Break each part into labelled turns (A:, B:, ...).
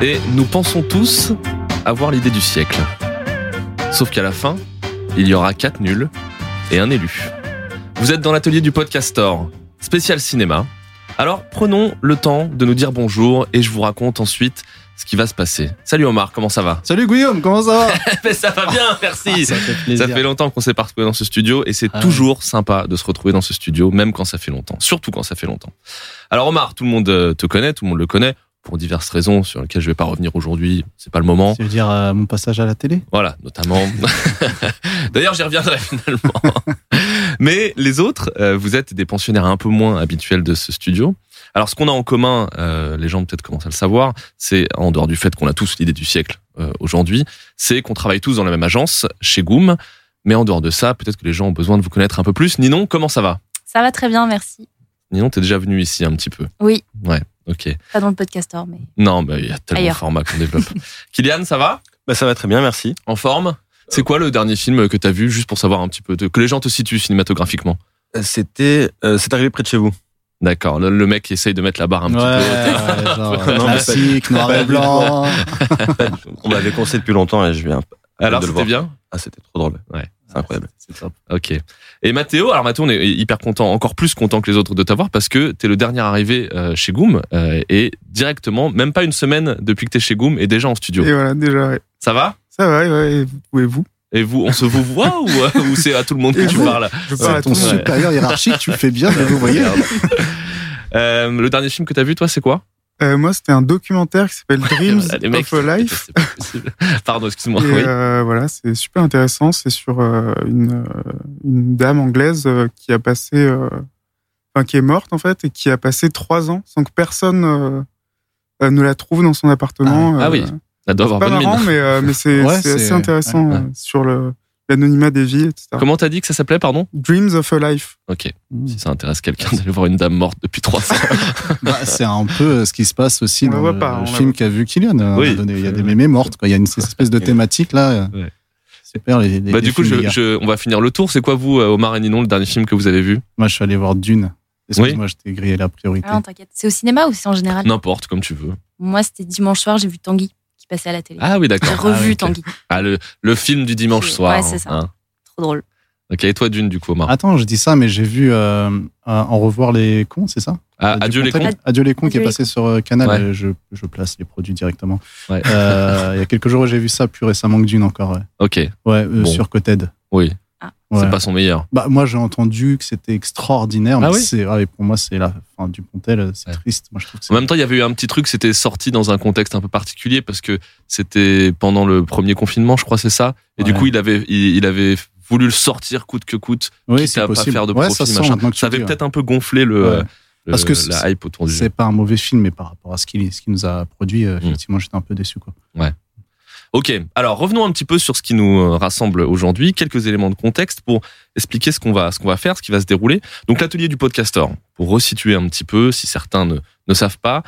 A: Et nous pensons tous avoir l'idée du siècle. Sauf qu'à la fin, il y aura quatre nuls et un élu. Vous êtes dans l'atelier du Podcastor, spécial cinéma. Alors prenons le temps de nous dire bonjour et je vous raconte ensuite ce qui va se passer. Salut Omar, comment ça va?
B: Salut Guillaume, comment ça va?
A: Mais Ça va bien, merci.
B: Ça fait.
A: Ça fait longtemps qu'on s'est pas retrouvé dans ce studio et c'est
B: Ah
A: toujours sympa de se retrouver dans ce studio, même quand ça fait longtemps. Surtout quand ça fait longtemps. Alors Omar, tout le monde euh, te connaît, tout le monde le connaît pour diverses raisons sur lesquelles je vais pas revenir aujourd'hui. C'est pas le moment.
B: Tu veux dire euh, mon passage à la télé?
A: Voilà, notamment. D'ailleurs, j'y reviendrai finalement. Mais les autres, euh, vous êtes des pensionnaires un peu moins habituels de ce studio. Alors, ce qu'on a en commun, euh, les gens peut-être commencent à le savoir, c'est en dehors du fait qu'on a tous l'idée du siècle euh, aujourd'hui, c'est qu'on travaille tous dans la même agence, chez Goom. Mais en dehors de ça, peut-être que les gens ont besoin de vous connaître un peu plus. Ninon, comment ça va?
C: Ça va très bien, merci.
A: Ninon, t'es déjà venu ici un petit peu.
C: Oui,
A: Ouais, ok.
C: pas dans le podcastor, mais
A: Non, mais il y a tellement
C: Ailleurs.
A: de formats qu'on développe. Kylian, ça va?
D: Bah ça va très bien, merci.
A: En forme? C'est quoi le dernier film que t'as vu, juste pour savoir un petit peu, de- que les gens te situent cinématographiquement?
D: Euh, C'était, euh, c'est arrivé près de chez vous.
A: D'accord, le, le mec qui essaye de mettre la barre un
B: Ouais,
A: petit peu.
B: ouais, genre
D: Non, mais
B: classique, noir et blanc.
D: On m'avait conseillé depuis longtemps et je viens.
A: Alors c'était bien?
D: Ah, c'était trop drôle.
A: Ouais.
D: C'est incroyable.
A: C'est top. Ok. Et Mathéo, alors Mathéo, on est hyper content, encore plus content que les autres de t'avoir parce que t'es le dernier arrivé euh, chez Goom euh, et directement, même pas une semaine depuis que t'es chez Goom, et déjà en studio.
E: Et voilà, déjà, ouais.
A: Ça va?
E: Ça va, ouais, et vous, et vous?
A: Et vous, on se vous voit ou, euh, ou c'est à tout le monde que
E: Et
A: tu parles?
E: Je parle à
B: ton
E: le
B: supérieur hiérarchique, tu fais bien de vous voyez.
A: euh, Le dernier film que t'as vu, toi, c'est quoi?
E: Euh, moi, c'était un documentaire qui s'appelle Dreams
A: Les mecs,
E: of a Life.
A: c'est pas possible. Pardon, excuse-moi.
E: Et
A: Oui.
E: euh, voilà, c'est super intéressant. C'est sur euh, une, euh, une dame anglaise euh, qui a passé, euh, enfin qui est morte en fait, et qui a passé trois ans sans que personne ne la trouve dans son appartement.
A: Ah
E: Euh,
A: oui, Ça doit
E: c'est
A: avoir
E: pas
A: bonne
E: marrant,
A: mine.
E: mais, euh, mais c'est
B: Ouais,
E: assez intéressant
A: ouais.
E: euh, sur le l'anonymat des vies, etc.
A: Comment t'as dit que ça s'appelait, pardon?
E: Dreams of a Life.
A: Ok. Si ça intéresse quelqu'un d'aller voir une dame morte depuis trois ans.
B: Bah, c'est un peu euh, ce qui se passe aussi
E: On
B: dans le,
E: pas,
B: le film qu'a vu Kylian. un
A: Oui.
B: Il y a des mémés mortes. Quoi. Il y a une espèce de thématique là.
A: Ouais.
B: Super. Les, les-
A: bah,
B: les
A: du coup, je, je- on va finir le tour. C'est quoi, vous, euh, Omar et Ninon, le dernier film que vous avez vu?
B: Moi, je suis allé voir Dune. Excuse-moi, je t'ai grillé la priorité.
C: ah non, t'inquiète. C'est au cinéma ou c'est en général?
A: N'importe, comme tu veux.
C: Moi, c'était dimanche soir, j'ai vu Tanguy passait à la télé.
A: Ah oui,
C: j'ai
A: d'accord.
C: revu
B: ah.
C: Tanguy.
A: Ah, le, le film du dimanche soir.
C: ouais, c'est ça.
A: hein.
C: Trop drôle.
A: Ok, et toi, Dune, du coup, Omar
B: Attends, je dis ça, mais j'ai vu euh, euh, En revoir les cons, c'est ça
A: Ah,
B: Du
A: Adieu les cons
B: Adieu les cons qui est passé sur euh, Canal.
A: Ouais.
B: euh, Je, je place les produits directement.
A: Ouais.
B: Euh, Il y a quelques jours, j'ai vu ça plus récemment que Dune encore. Ouais,
A: Ok,
B: ouais euh,
A: Bon.
B: sur Coted.
A: oui.
B: Ouais.
A: C'est pas son meilleur.
B: Bah, moi, j'ai entendu que c'était extraordinaire.
A: Ah
B: mais
A: oui
B: ouais, pour moi, c'est la fin du Pontel. C'est
A: Ouais.
B: triste. Moi, je trouve que c'est
A: En même temps, il y avait eu un petit truc, c'était sorti dans un contexte un peu particulier parce que c'était pendant le premier confinement, je crois, c'est ça. Et du
B: Ouais.
A: coup, il avait, il, il avait voulu le sortir coûte que coûte,
B: oui,
A: quitte
B: c'est
A: à pas
B: possible.
A: faire de
B: Ouais,
A: profit,
B: ça se sent
A: Ça avait
B: ouais.
A: peut-être un peu gonflé le,
B: Ouais.
A: le-
B: Parce que
A: la
B: c'est-
A: hype autour du jeu.
B: C'est pas un mauvais film, mais par rapport à ce qu'il, ce qu'il nous a produit, euh,
A: Mm.
B: effectivement, j'étais un peu déçu. Quoi.
A: Ok, alors revenons un petit peu sur ce qui nous euh, rassemble aujourd'hui, quelques éléments de contexte pour expliquer ce qu'on va, ce qu'on va faire, ce qui va se dérouler. Donc l'atelier du podcastor, pour resituer un petit peu, si certains ne, ne savent pas,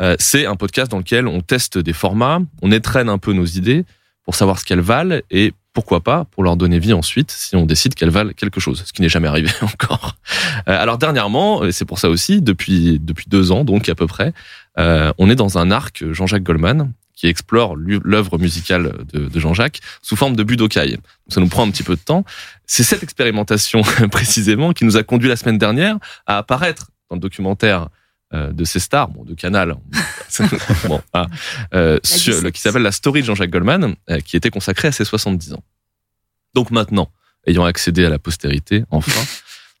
A: euh, c'est un podcast dans lequel on teste des formats, on étraîne un peu nos idées pour savoir ce qu'elles valent et pourquoi pas pour leur donner vie ensuite si on décide qu'elles valent quelque chose, ce qui n'est jamais arrivé encore. Euh, alors dernièrement, et c'est pour ça aussi, depuis, depuis deux ans donc à peu près, euh, on est dans un arc Jean-Jacques Goldman qui explore l'œuvre musicale de, de Jean-Jacques sous forme de Budokai. Ça nous prend un petit peu de temps. C'est cette expérimentation précisément qui nous a conduit la semaine dernière à apparaître dans le documentaire euh, de ces stars, bon, de Canal, bon, ah, euh, sur, le, qui s'appelle La Story de Jean-Jacques Goldman, euh, qui était consacré à ses 70 ans. Donc maintenant, ayant accédé à la postérité, enfin,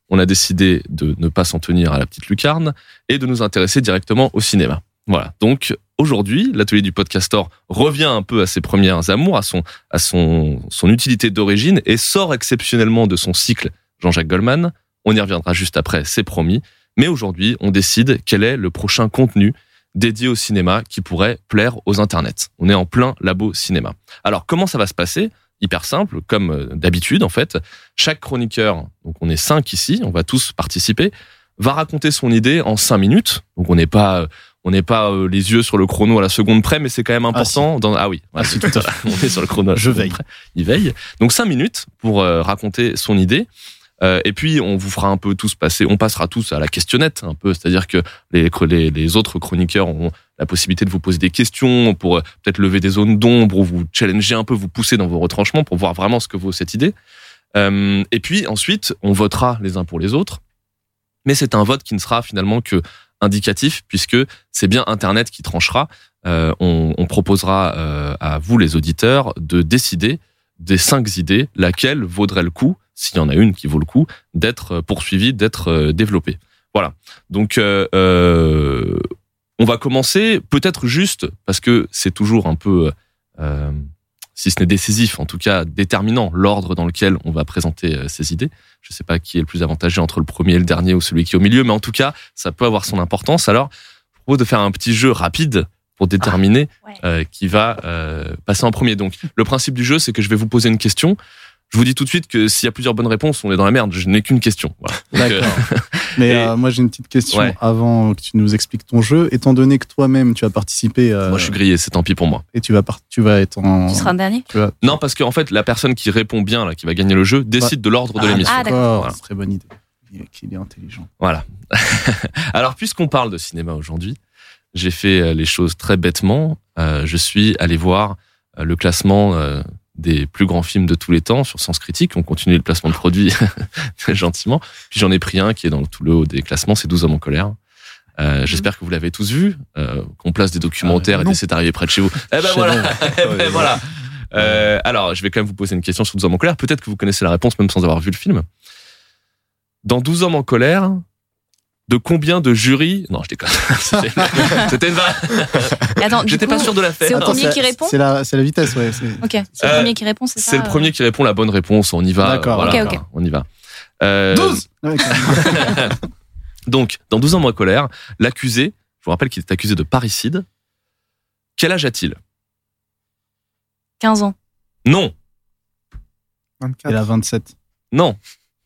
A: on a décidé de ne pas s'en tenir à la petite lucarne et de nous intéresser directement au cinéma. Voilà. Donc aujourd'hui, l'atelier du podcastor revient un peu à ses premières amours, à son à son son utilité d'origine et sort exceptionnellement de son cycle Jean-Jacques Goldman. On y reviendra juste après, c'est promis. Mais aujourd'hui, on décide quel est le prochain contenu dédié au cinéma qui pourrait plaire aux internets. On est en plein labo cinéma. Alors comment ça va se passer? Hyper simple, comme euh, d'habitude en fait. Chaque chroniqueur, donc on est cinq ici, on va tous participer, va raconter son idée en cinq minutes. Donc on n'est pas euh, on n'est pas euh, les yeux sur le chrono à la seconde près, mais c'est quand même important. dans... ah oui,
B: Ah, si, tout à
A: on est sur le chrono. à la
B: Je veille.
A: près. Il veille. Donc cinq minutes pour euh, raconter son idée. Euh, et puis on vous fera un peu tous passer, on passera tous à la questionnette un peu, c'est-à-dire que les, les, les autres chroniqueurs ont la possibilité de vous poser des questions, pour peut-être lever des zones d'ombre ou vous challenger un peu, vous pousser dans vos retranchements pour voir vraiment ce que vaut cette idée. Et puis ensuite, on votera les uns pour les autres. Mais c'est un vote qui ne sera finalement que indicatif puisque c'est bien Internet qui tranchera. Euh, on, proposera euh, à vous les auditeurs de décider des cinq idées laquelle vaudrait le coup, s'il y en a une qui vaut le coup, d'être poursuivie, d'être euh, développée. Voilà. Donc euh, on va commencer peut-être juste parce que c'est toujours un peu si ce n'est décisif, en tout cas déterminant l'ordre dans lequel on va présenter euh, ces idées. Je ne sais pas qui est le plus avantagé entre le premier et le dernier ou celui qui est au milieu, mais en tout cas, ça peut avoir son importance. Alors, je propose de faire un petit jeu rapide pour déterminer
C: Ah, ouais.
A: euh, qui va euh, passer en premier. Donc, le principe du jeu, c'est que je vais vous poser une question. Je vous dis tout de suite que s'il y a plusieurs bonnes réponses, on est dans la merde. Je n'ai qu'une question. Voilà. Donc, euh,
B: D'accord. Mais
A: et-
B: euh, moi, j'ai une petite question
A: Ouais.
B: avant que tu nous expliques ton jeu. Étant donné que toi-même, tu as participé euh,
A: moi, je suis grillé. C'est tant pis pour moi.
B: et tu vas, par- tu vas être en.
C: Tu seras un dernier
B: tu vas-
A: Non, parce qu'en fait, la personne qui répond bien, là, qui va gagner le jeu, décide de l'ordre de
B: Ah,
A: l'émission.
C: Ah, d'accord.
A: Voilà.
B: Très bonne idée. Il est- Qu'il est intelligent.
A: Voilà. Alors, puisqu'on parle de cinéma aujourd'hui, j'ai fait les choses très bêtement. Euh, je suis allé voir le classement euh, des plus grands films de tous les temps sur Sens Critique. On continue le placement de produits très gentiment. Puis j'en ai pris un qui est dans le tout le haut des classements, c'est 12 hommes en colère. Euh, J'espère que vous l'avez tous vu, euh, qu'on place des documentaires
B: Ah,
A: et des c'est arrivé près de chez vous. Eh ben
B: Chez
A: voilà,
B: nous.
A: Eh ben voilà. Euh, alors, je vais quand même vous poser une question sur 12 hommes en colère. Peut-être que vous connaissez la réponse même sans avoir vu le film. Dans 12 hommes en colère, de combien de jurys? Non, je déconne. C'était c'était une vanne. J'étais pas sûr de la
C: c'est
A: faire.
C: au
A: Non,
C: premier
B: c'est-
C: qui répond
B: C'est la, c'est la vitesse, ouais. c'est-
C: Ok, c'est
A: Euh,
C: le premier qui répond, c'est ça
A: C'est le premier qui répond la bonne réponse. On y va.
B: D'accord.
A: Voilà,
C: Ok, ok.
A: On y va. Euh,
B: 12 Ouais, quand même.
A: donc, dans 12 ans moins colère, l'accusé, je vous rappelle qu'il est accusé de parricide. Quel âge a-t-il?
C: 15 ans,
A: Non,
E: 24.
B: Il a 27.
A: non,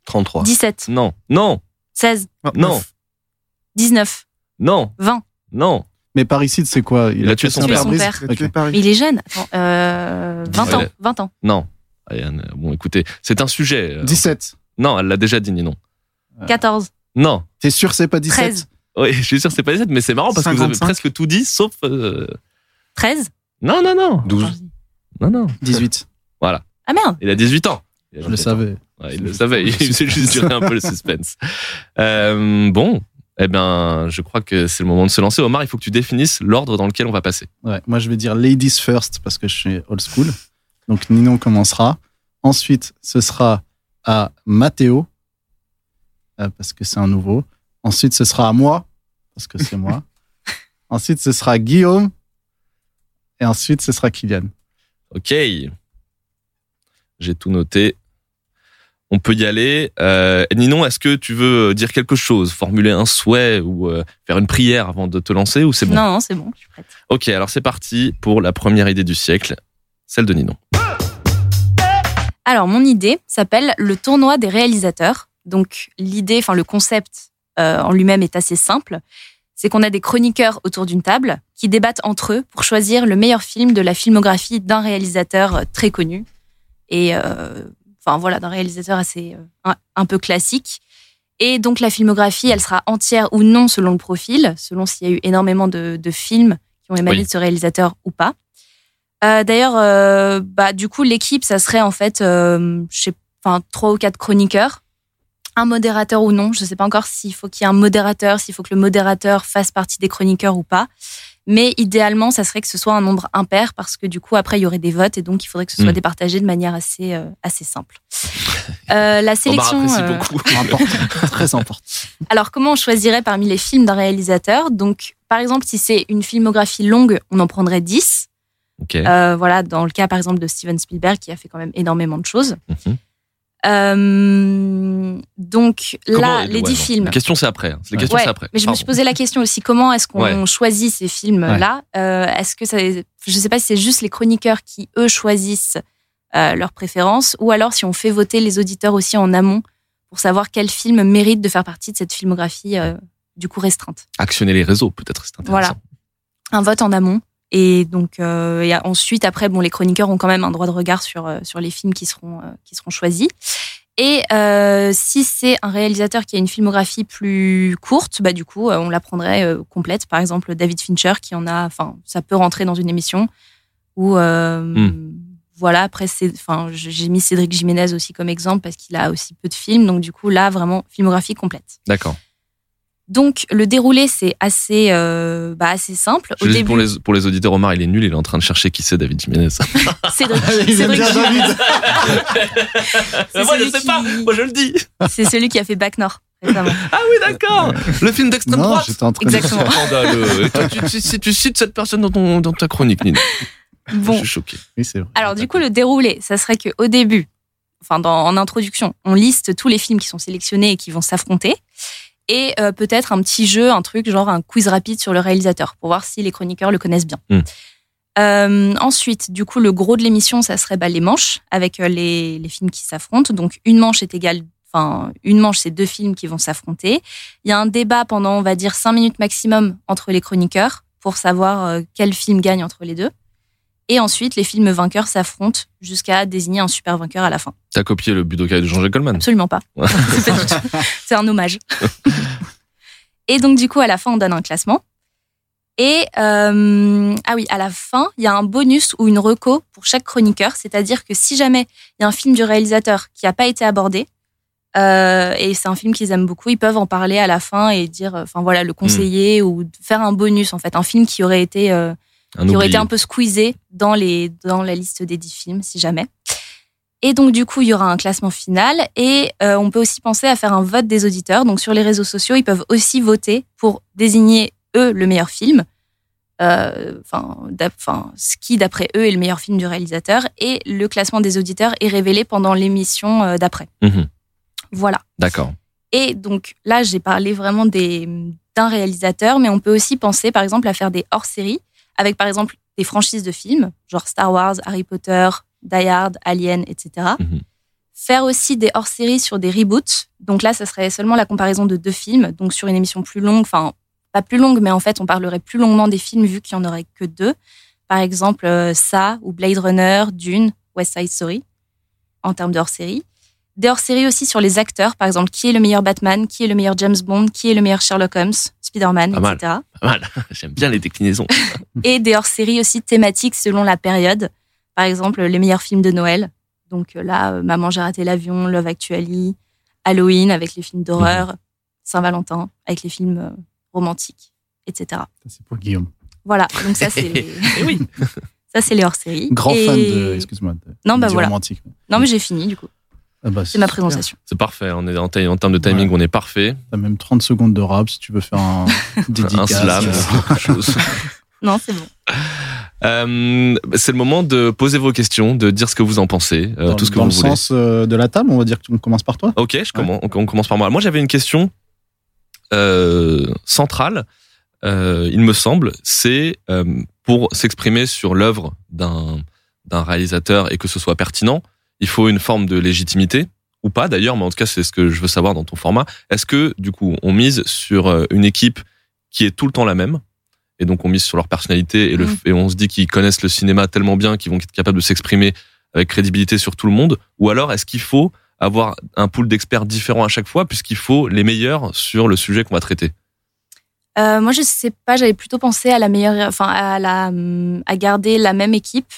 D: 33.
C: 17,
A: non, non,
C: 16,
A: non,
C: 19,
A: non,
C: 20.
A: non.
B: Mais parricide, c'est quoi?
A: Il a tué son
C: Tué
A: père.
C: son père.
E: Il
C: est jeune. Attends, euh, 20 ans,
A: Ouais.
C: 20 ans.
A: Non. Ariane, bon, écoutez, c'est un sujet. euh,
B: 17.
A: Non, elle l'a déjà dit, non.
C: 14,
A: Non.
B: T'es sûr, c'est pas 17
C: 13,
A: Oui, je suis sûr que c'est pas 17, mais c'est marrant parce que vous avez
E: 55.
A: presque tout dit, sauf. euh,
C: 13.
A: Non, non, non.
D: 12.
A: Non, non.
B: 18.
C: Ah merde.
A: Il a 18 ans. Il
B: Je le
A: 17 ans.
B: savais.
A: Ouais, il le savait, il faisait juste durer un peu le suspense. Euh, bon, eh ben, je crois que c'est le moment de se lancer. Omar, il faut que tu définisses l'ordre dans lequel on va passer.
B: Ouais, moi, je vais dire ladies first parce que je suis old school. Donc, Ninon commencera. Ensuite, ce sera à Mathéo euh, parce que c'est un nouveau. Ensuite, ce sera à moi parce que c'est moi. Ensuite, ce sera Guillaume. Et ensuite, ce sera Kylian.
A: Ok. J'ai tout noté. On peut y aller. Euh, Ninon, est-ce que tu veux dire quelque chose, formuler un souhait ou euh, faire une prière avant de te lancer ou c'est bon?
C: Non, non, c'est bon, je suis prête.
A: Ok, alors c'est parti pour la première idée du siècle, celle de Ninon.
C: Alors, mon idée s'appelle le tournoi des réalisateurs. Donc, l'idée, enfin, le concept euh, en lui-même est assez simple. C'est qu'on a des chroniqueurs autour d'une table qui débattent entre eux pour choisir le meilleur film de la filmographie d'un réalisateur très connu. Et, euh, enfin, voilà, d'un réalisateur assez, euh, un, un peu classique. Et donc, la filmographie, elle sera entière ou non selon le profil, selon s'il y a eu énormément de, de films qui ont émané
A: Oui.
C: de ce réalisateur ou pas. Euh, D'ailleurs, euh, bah, du coup, l'équipe, ça serait en fait, euh, je sais, enfin, trois ou quatre chroniqueurs, un modérateur ou non. Je ne sais pas encore s'il faut qu'il y ait un modérateur, s'il faut que le modérateur fasse partie des chroniqueurs ou pas. Mais idéalement, ça serait que ce soit un nombre impair parce que du coup, après, il y aurait des votes et donc il faudrait que ce soit
A: Mm.
C: départagé de manière assez, euh, assez simple. Euh, la sélection.
A: apprécie
C: euh,
A: beaucoup.
B: Très important.
C: alors, comment on choisirait parmi les films d'un réalisateur? Donc, par exemple, si c'est une filmographie longue, on en prendrait 10.
A: Ok.
C: Euh, voilà, dans le cas, par exemple, de Steven Spielberg, qui a fait quand même énormément de choses.
A: Mhm.
C: Euh, donc
A: Comment-
C: là, les
A: ouais,
C: 10
A: non.
C: films.
A: La question c'est après. hein. La question
C: Ouais,
A: c'est après.
C: Mais je me suis posé la question aussi, comment est-ce qu'on
A: Ouais.
C: choisit ces films-là Euh, Est-ce que ça, je sais pas si c'est juste les chroniqueurs qui eux choisissent euh, leurs préférences, ou alors si on fait voter les auditeurs aussi en amont pour savoir quel film mérite de faire partie de cette filmographie euh, du coup restreinte.
A: Actionner les réseaux peut-être c'est intéressant.
C: Un vote en amont. Et donc euh, et ensuite après bon les chroniqueurs ont quand même un droit de regard sur euh, sur les films qui seront euh, qui seront choisis. Et euh, si c'est un réalisateur qui a une filmographie plus courte, bah du coup, euh, on la prendrait complète. Par exemple, David Fincher, qui en a, enfin, ça peut rentrer dans une émission. Ou euh,
A: Hmm.
C: voilà. Après, c'est, enfin, j'ai mis Cédric Jiménez aussi comme exemple parce qu'il a aussi peu de films. Donc du coup, là, vraiment filmographie complète.
A: D'accord.
C: Donc le déroulé, c'est assez, euh, bah, assez simple. Au début,
A: pour les, pour les auditeurs, Omar, il est nul, il est en train de chercher qui c'est David Jiménez.
C: Cédric,
B: Il aime
C: Cédric
B: bien
C: Jiménez,
B: David.
C: C'est
A: moi, je sais pas, moi je le dis.
C: c'est celui qui a fait Bac Nord.
A: Ah oui, d'accord. Le film d'extrême
B: Non,
A: droite.
B: j'étais en train de
C: Exactement.
A: Toi, tu, si tu cites cette personne dans, ton, dans ta chronique, Nina.
C: Bon,
A: Je suis choqué.
B: Oui, c'est vrai.
C: Alors du coup, le déroulé, ça serait que au début, enfin dans, en introduction, on liste tous les films qui sont sélectionnés et qui vont s'affronter, et euh, peut-être un petit jeu, un truc genre un quiz rapide sur le réalisateur pour voir si les chroniqueurs le connaissent bien.
A: Hmm.
C: Euh, ensuite, du coup, le gros de l'émission, ça serait bah, les manches avec euh, les, les films qui s'affrontent. Donc une manche est égale, enfin une manche, c'est deux films qui vont s'affronter. Il y a un débat pendant, on va dire, cinq minutes maximum entre les chroniqueurs pour savoir euh, quel film gagne entre les deux. Et ensuite, les films vainqueurs s'affrontent jusqu'à désigner un super vainqueur à la fin.
A: T'as copié le Budokai de Jean-Jacques Goldman.
C: Absolument pas.
A: Ouais.
C: C'est un hommage. Et donc, du coup, à la fin, on donne un classement. Et euh, ah oui, à la fin, il y a un bonus ou une reco pour chaque chroniqueur. C'est-à-dire que si jamais il y a un film du réalisateur qui n'a pas été abordé, euh, et c'est un film qu'ils aiment beaucoup, ils peuvent en parler à la fin et dire, euh, enfin voilà, le conseiller ou faire un bonus en fait, un film qui aurait été euh,
A: Un
C: qui aurait été un peu squeezé dans, les, dans la liste des 10 films, si jamais. Et donc, du coup, il y aura un classement final et euh, on peut aussi penser à faire un vote des auditeurs. Donc, sur les réseaux sociaux, ils peuvent aussi voter pour désigner, eux, le meilleur film. Euh, Enfin, ce qui, d'après eux, est le meilleur film du réalisateur. Et le classement des auditeurs est révélé pendant l'émission euh, d'après.
A: Mhm.
C: Voilà.
A: D'accord.
C: Et donc là, j'ai parlé vraiment d'un réalisateur, mais on peut aussi penser, par exemple, à faire des hors-séries avec, par exemple, des franchises de films, genre Star Wars, Harry Potter, Die Hard, Alien, etc.
A: Mhm.
C: Faire aussi des hors-séries sur des reboots. Donc là, ça serait seulement la comparaison de deux films, donc sur une émission plus longue, enfin, pas plus longue, mais en fait, on parlerait plus longuement des films vu qu'il n'y en aurait que deux. Par exemple, euh, ça, ou Blade Runner, Dune, West Side Story, en termes de hors-série. Des hors-séries aussi sur les acteurs, par exemple, qui est le meilleur Batman, qui est le meilleur James Bond, qui est le meilleur Sherlock Holmes, Spider-Man,
A: mal.
C: etc.
A: Pas mal. J'aime bien les déclinaisons.
C: Et des hors-séries aussi thématiques selon la période. Par exemple, les meilleurs films de Noël. Donc euh, là, euh, Maman, j'ai raté l'avion, Love Actually, Halloween avec les films d'horreur, Saint-Valentin avec les films euh, romantiques, etc.
B: Ça, C'est pour Guillaume.
C: Voilà, donc ça c'est les,
A: Eh oui.
C: ça c'est les hors-séries.
B: Grand
C: Et-
B: fan de. Excuse-moi. de-
C: Non, bah voilà.
B: romantique.
C: Non mais j'ai fini du coup.
B: Ah bah,
C: C'est ma présentation.
A: C'est parfait. On est en, termes de timing,
B: Ouais.
A: on est parfait.
B: T'as même 30 secondes de rap si tu veux faire un dédicace.
A: Un slam,
B: euh,
A: quelque chose.
C: Non, c'est bon.
A: Euh, c'est le moment de poser vos questions, de dire ce que vous en pensez, euh,
B: dans,
A: tout ce que
B: dans
A: vous
B: le
A: voulez.
B: sens de la table, on va dire qu'on commence par toi.
A: Ok, je commence, on, on commence par moi. Moi, j'avais une question euh, centrale, euh, il me semble, c'est euh, pour s'exprimer sur l'œuvre d'un d'un réalisateur et que ce soit pertinent, il faut une forme de légitimité ou pas d'ailleurs, mais en tout cas, c'est ce que je veux savoir dans ton format. Est-ce que du coup, on mise sur euh, une équipe qui est tout le temps la même et donc on mise sur leur personnalité et, le,
C: Mm.
A: et on se dit qu'ils connaissent le cinéma tellement bien qu'ils vont être capables de s'exprimer avec crédibilité sur tout le monde? Ou alors est-ce qu'il faut avoir un pool d'experts différents à chaque fois puisqu'il faut les meilleurs sur le sujet qu'on va traiter?
C: Euh, moi, je sais pas, j'avais plutôt pensé à la meilleure, enfin, à la, à garder la même équipe.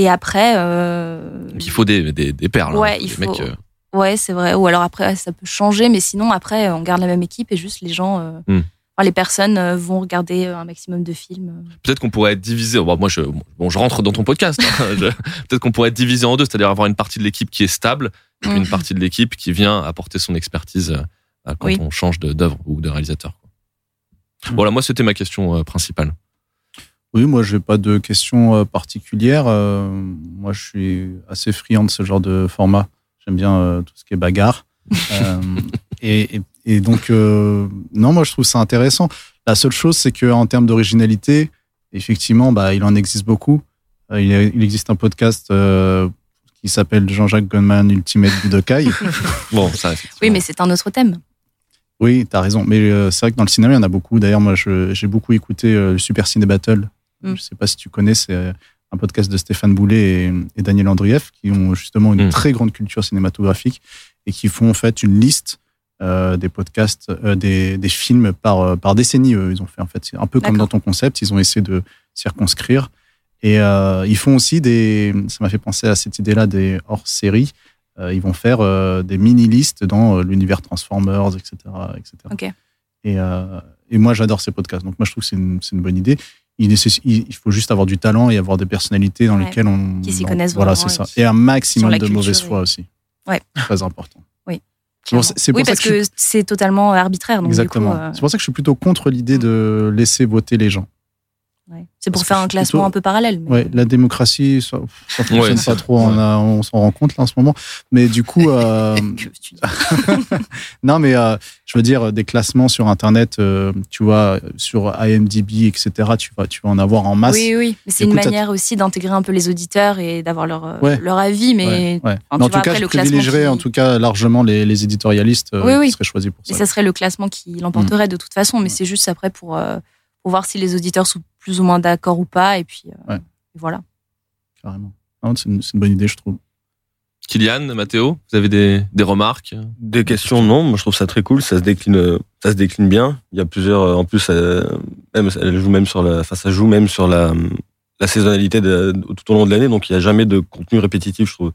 C: Et après, euh,
A: Donc il faut des, des, des perles. hein.
C: Ouais, il faut-
A: mecs, euh,
C: ouais, c'est vrai. Ou alors après, ça peut changer, mais sinon, après, on garde la même équipe et juste les gens, euh,
A: Hmm.
C: les personnes vont regarder un maximum de films.
A: Peut-être qu'on pourrait être divisé. Bon, moi, je, bon, je rentre dans ton podcast. hein. Peut-être qu'on pourrait être divisé en deux, c'est-à-dire avoir une partie de l'équipe qui est stable et une partie de l'équipe qui vient apporter son expertise quand
C: Oui.
A: on change d'œuvre ou de réalisateur. quoi.
B: Mm.
A: Voilà, moi, c'était ma question principale.
B: Oui, moi, j'ai pas de questions euh, particulières. Euh, moi, je suis assez friand de ce genre de format. J'aime bien euh, tout ce qui est bagarre. Euh, et, et- et donc, euh, non, moi, je trouve ça intéressant. La seule chose, c'est qu'en termes d'originalité, effectivement, bah, il en existe beaucoup. Euh, il, y a- il existe un podcast euh, qui s'appelle Jean-Jacques Goldman Ultimate Budokai.
A: Bon, ça,
C: Oui, mais c'est un autre thème.
B: Oui, tu as raison. Mais euh, c'est vrai que dans le cinéma, il y en a beaucoup. D'ailleurs, moi, je- j'ai beaucoup écouté euh, le Super Ciné Battle.
C: Mm.
B: Je sais pas si tu connais, c'est euh, un podcast de Stéphane Boulet et, et Daniel Andrieff qui ont justement une
A: Mm.
B: très grande culture cinématographique. et qui font en fait une liste euh, des podcasts, euh, des, des films par, par décennie. eux. Ils ont fait en fait, c'est un peu comme dans ton concept, ils ont essayé de circonscrire. Et euh, ils font aussi des, ça m'a fait penser à cette idée-là des hors-séries. Euh, ils vont faire euh, des mini-listes dans euh, l'univers Transformers, etc. etc. Et, euh, et moi, j'adore ces podcasts. Donc, moi, je trouve que c'est une, c'est une bonne idée. Il, faut juste avoir du talent et avoir des personnalités dans
C: Ouais.
B: lesquelles on.
C: Qui s'y
B: on-
C: connaissent
B: Voilà, c'est ça. Et un maximum de mauvaise
C: et-
B: foi aussi.
C: Ouais.
B: Très important.
C: Clairement.
B: c'est-
C: oui, parce
B: que
C: que, c'est totalement arbitraire. Donc
B: Exactement.
C: Euh,
B: C'est pour ça que je suis plutôt contre l'idée de laisser voter les gens.
C: Ouais. C'est pour
B: parce
C: faire un classement
B: plutôt-
C: un peu parallèle. mais-
B: Ouais, la démocratie, ça, ça fonctionne
A: Ouais,
B: pas trop. On, s'en rend compte là en ce moment. Mais du coup, euh, non, mais euh, je veux dire des classements sur Internet. euh, tu vois, sur IMDb, etc. Tu vas, tu vas en avoir en masse.
C: Oui, oui. Mais c'est une manière aussi d'intégrer un peu les auditeurs et d'avoir leur, euh,
B: Ouais.
C: leur avis. Mais,
B: Ouais, ouais.
C: Enfin,
B: Mais en
C: vois,
B: tout cas,
C: après,
B: je privilégierais
C: qui-
B: en tout cas largement les, les éditorialistes euh,
C: Oui, oui.
B: qui seraient choisis pour
C: mais
B: ça.
C: ça serait le classement qui l'emporterait de toute façon. Mais c'est juste après pour, euh, pour voir si les auditeurs sont plus ou moins d'accord ou pas. Et puis euh,
B: Ouais.
C: voilà.
B: Carrément. Non, C'est une, bonne idée, je trouve.
A: Kylian, Mathéo, vous avez des, des remarques?
D: Des questions, non. Moi, je trouve ça très cool. Ça se décline, ça se décline bien. Il y a plusieurs. euh, En plus, même, elle joue même sur la. Enfin, ça joue même sur la, la saisonnalité de- tout au long de l'année. Donc, il n'y a jamais de contenu répétitif, je trouve.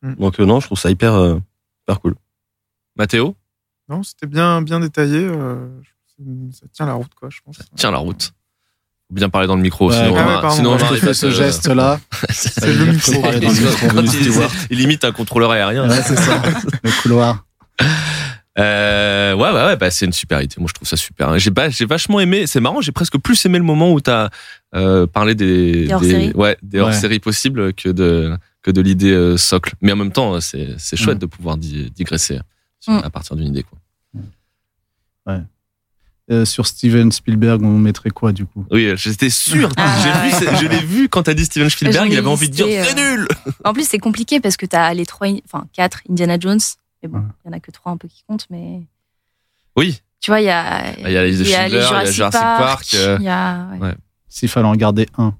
E: Mm.
D: Donc, euh, non, je trouve ça hyper, hyper cool.
A: Mathéo,
E: Non, c'était bien, bien détaillé. euh, ça tient la route, quoi, je pense.
A: tiens la route. Faut Bien parler dans le micro,
B: Ouais,
A: sinon,
E: ah
A: on
E: ouais, pardon,
A: sinon on
E: ouais,
B: je
A: à
B: ce geste-là.
A: C'est
E: le micro.
B: Dans le
A: il,
B: Stewart.
A: il imite un contrôleur aérien.
B: Ouais, c'est ça. Le couloir.
A: Euh, ouais, ouais, ouais, bah, c'est une super idée. Moi, je trouve ça super. J'ai pas, j'ai vachement aimé. C'est marrant, j'ai presque plus aimé le moment où t'as euh, parlé des,
C: Des hors-séries.
A: ouais, des
B: Ouais.
A: hors-séries possibles que de que de l'idée euh, socle. Mais en même temps, c'est c'est chouette
B: Mm.
A: de pouvoir di- digresser sur-
C: Mm.
A: à partir d'une idée. Quoi.
B: Euh, sur Steven Spielberg, on mettrait quoi du coup?
A: Oui, j'étais sûr.
C: Ah,
A: J'ai vu,
C: ouais.
A: je l'ai vu quand t'as dit Steven Spielberg. Il avait envie de dire c'est
C: euh,
A: nul.
C: En plus, c'est compliqué parce que tu as les trois, enfin quatre Indiana Jones. Mais bon,
B: Ouais.
C: il y en a que trois un peu qui comptent. Mais
A: Oui.
C: tu vois, il y a,
A: Il y a les
C: il y a
A: Schindler, il y a Jurassic Park, euh,
C: Il y a, ouais.
A: ouais.
B: S'il fallait en garder un,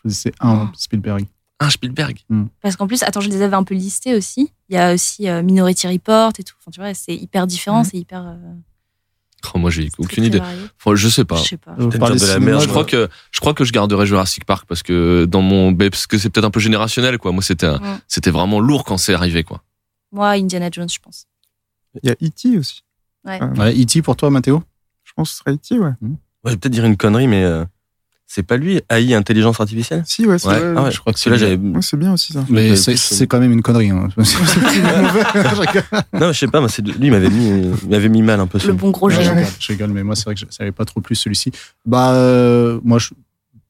B: choisissez un
C: Oh.
B: Spielberg.
A: Un Spielberg.
C: Parce qu'en plus, attends, je les avais un peu listés aussi. Il y a aussi euh, Minority Report et tout. Enfin, tu vois, c'est hyper différent,
B: Mhm.
C: c'est hyper. euh,
A: Oh, moi, j'ai aucune idée. Enfin, je sais pas.
C: Je sais pas.
B: Vous
D: Peut-être
B: parlez
D: dire de la merde,
A: Je crois que je crois que je garderai Jurassic Park parce que dans mon ben, parce que c'est peut-être un peu générationnel quoi. Moi c'était c'était vraiment lourd quand c'est arrivé quoi.
C: Moi, Indiana Jones, je pense.
E: Il y a E.T. aussi.
C: Ouais.
E: Euh,
B: Ouais, E.T. pour toi, Mathéo
E: Je pense que ce serait E.T., ouais.
D: Ouais, je vais peut-être dire une connerie, mais euh, c'est pas lui, AI, intelligence artificielle?
E: Si, ouais, c'est
A: Ouais.
E: vrai.
D: Ah ouais,
B: je crois que
D: Celui-là,
B: c'est
D: j'avais.
E: Ouais, c'est bien aussi, ça.
B: Mais c'est quand même une connerie. Hein.
D: Non, je sais pas, moi, c'est de- lui, il m'avait mis, il m'avait mis mal un peu.
C: Le
D: sur-
C: bon gros
B: Ouais, je, rigole, je rigole, mais moi, c'est vrai que je savais pas trop plus celui-ci. Bah, euh, moi, je,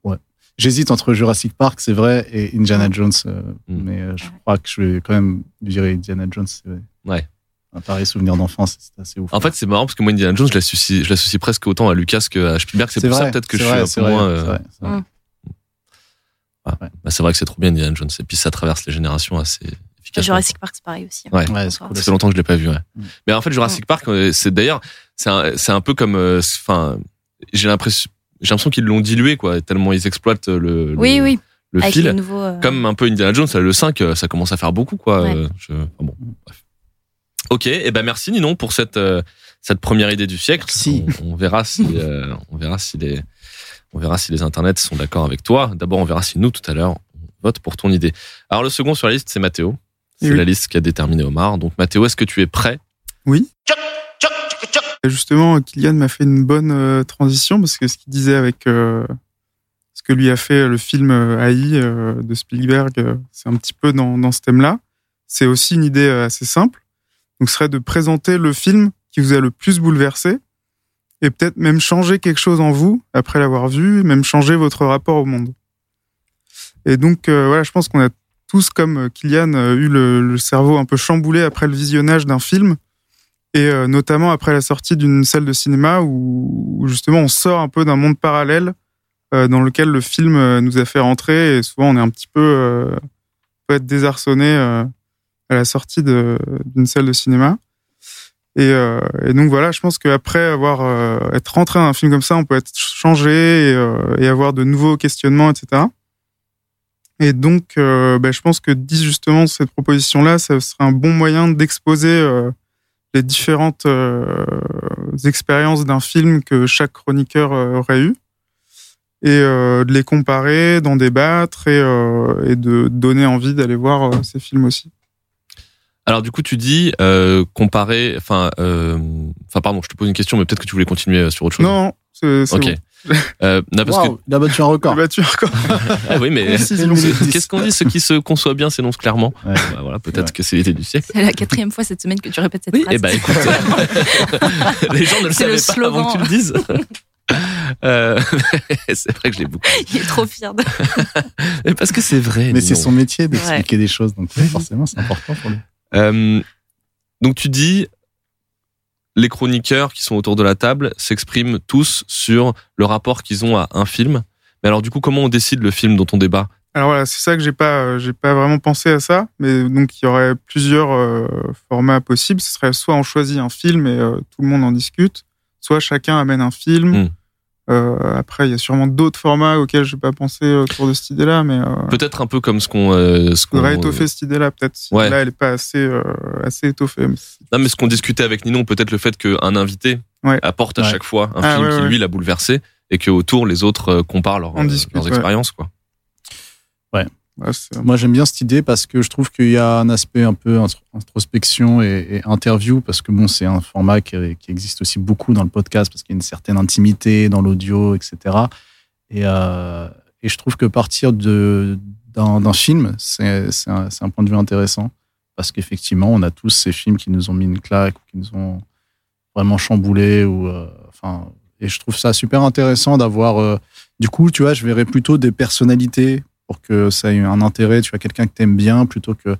B: ouais. J'hésite entre Jurassic Park, c'est vrai, et Indiana Jones. euh,
A: Mm.
B: Mais euh, je crois que je vais quand même virer Indiana Jones. c'est vrai.
A: Ouais.
B: Un pareil souvenir d'enfance, c'est assez ouf.
A: En fait c'est marrant parce que moi Indiana Jones je l'associe je l'associe presque autant à Lucas que à Spielberg. C'est pour ça
B: vrai,
A: peut-être que je
B: vrai,
A: suis un
B: c'est
A: peu
B: vrai,
A: moins.
B: c'est
A: euh,
B: vrai, c'est vrai.
C: Mm.
A: bah, c'est vrai que c'est trop bien Indiana Jones et puis ça traverse les générations assez efficacement.
C: Jurassic Park, c'est pareil aussi.
A: Ouais.
B: Ouais, cool.
A: Ça fait longtemps que je l'ai pas vu. Ouais.
B: Mm.
A: Mais en fait, Jurassic Park, euh, c'est d'ailleurs, c'est un, c'est un peu comme, euh, enfin, j'ai l'impression, j'ai l'impression qu'ils l'ont dilué quoi, tellement ils exploitent le, le,
C: Oui, oui.
A: le
C: Avec
A: fil.
C: nouveaux. euh,
A: Comme un peu Indiana Jones, le 5, euh, ça commence à faire beaucoup quoi.
C: Ouais.
A: Euh, je- enfin, bon, bref. Ok, et ben merci Ninon pour cette euh, cette première idée du siècle.
B: Merci.
A: On, on verra si euh, on verra si les on verra si les internets sont d'accord avec toi. D'abord, on verra si nous tout à l'heure on vote pour ton idée. Alors le second sur la liste, c'est Mathéo. C'est
E: oui.
A: la liste qui a déterminé Omar. Donc Mathéo, est-ce que tu es prêt?
E: Oui. Justement, Kylian m'a fait une bonne euh, transition parce que ce qu'il disait avec euh, ce que lui a fait le film AI de Spielberg, c'est un petit peu dans, dans ce thème-là. C'est aussi une idée assez simple. Donc, ce serait de présenter le film qui vous a le plus bouleversé et peut-être même changer quelque chose en vous après l'avoir vu, même changer votre rapport au monde. Et donc, euh, voilà, je pense qu'on a tous, comme euh, Kylian, euh, eu le, cerveau un peu chamboulé après le visionnage d'un film et notamment après la sortie d'une salle de cinéma où, justement on sort un peu d'un monde parallèle dans lequel le film nous a fait rentrer et souvent on est un petit peu peut être désarçonné à la sortie d'une salle de cinéma. Et, euh, et donc voilà je pense qu'après avoir euh, être rentré dans un film comme ça on peut être changé et, euh, et avoir de nouveaux questionnements etc Et donc, bah, je pense que dit justement cette proposition-là, ça serait un bon moyen d'exposer les différentes expériences d'un film que chaque chroniqueur aurait eu. Et de les comparer, d'en débattre et, de donner envie d'aller voir ces films aussi.
A: Alors du coup, tu dis euh, comparer, enfin, euh, enfin pardon, je te pose une question, mais peut-être que tu voulais continuer sur autre chose.
E: Non, c'est c'est
A: Ok.
E: bon.
A: Euh, non, parce
B: il a battu un record.
E: battu encore.
A: que ah oui, mais qu'est-ce qu'on dit Ceux qui se conçoivent bien s'énoncent clairement.
B: Ouais.
A: Bah, voilà, peut-être
B: Ouais.
A: que c'est l'idée du siècle.
C: C'est la quatrième fois cette semaine que tu répètes cette
A: Oui,
C: phrase.
A: et ben écoute, les gens ne le
C: C'est le
A: savaient pas avant que tu le dises. Euh, c'est vrai que je l'ai beaucoup.
C: Il est trop fier de.
A: Mais parce que c'est vrai.
B: Mais c'est son métier d'expliquer des choses, donc forcément, c'est important pour lui.
A: Euh, donc tu dis, les chroniqueurs qui sont autour de la table s'expriment tous sur le rapport qu'ils ont à un film. Mais alors du coup, comment on décide le film dont on débat?
E: Alors voilà, c'est ça que j'ai pas, euh, j'ai pas vraiment pensé à ça, mais donc il y aurait plusieurs euh, formats possibles. Ce serait soit on choisit un film et euh, tout le monde en discute, soit chacun amène un film.
A: Hmm.
E: Euh, après, il y a sûrement d'autres formats auxquels je n'ai pas pensé autour de cette idée-là, mais euh,
A: Peut-être un peu comme ce qu'on, euh, ce qu'on,
E: étoffer cette idée-là peut-être. Si
A: Ouais.
E: Là, elle est pas assez, euh, assez étoffée. mais
A: non, mais ce qu'on discutait avec Ninon, peut-être le fait qu'un invité
E: Ouais.
A: apporte à
B: Ouais.
A: chaque fois un
E: Ah,
A: film
E: ouais,
A: qui
E: ouais.
A: lui l'a bouleversé et que autour les autres euh, comparent leur,
E: On
A: euh,
E: discute,
A: leurs
E: ouais.
A: expériences, quoi.
B: Moi, j'aime bien cette idée parce que je trouve qu'il y a un aspect un peu intro- introspection et, interview parce que bon, c'est un format qui, existe aussi beaucoup dans le podcast parce qu'il y a une certaine intimité dans l'audio, etc. Et, euh, et je trouve que partir d'un film, c'est un, un point de vue intéressant parce qu'effectivement, on a tous ces films qui nous ont mis une claque, ou qui nous ont vraiment chamboulé ou euh, enfin. Et je trouve ça super intéressant d'avoir. euh, du coup, tu vois, je verrais plutôt des personnalités pour que ça ait un intérêt. Tu as quelqu'un que t'aimes bien plutôt que,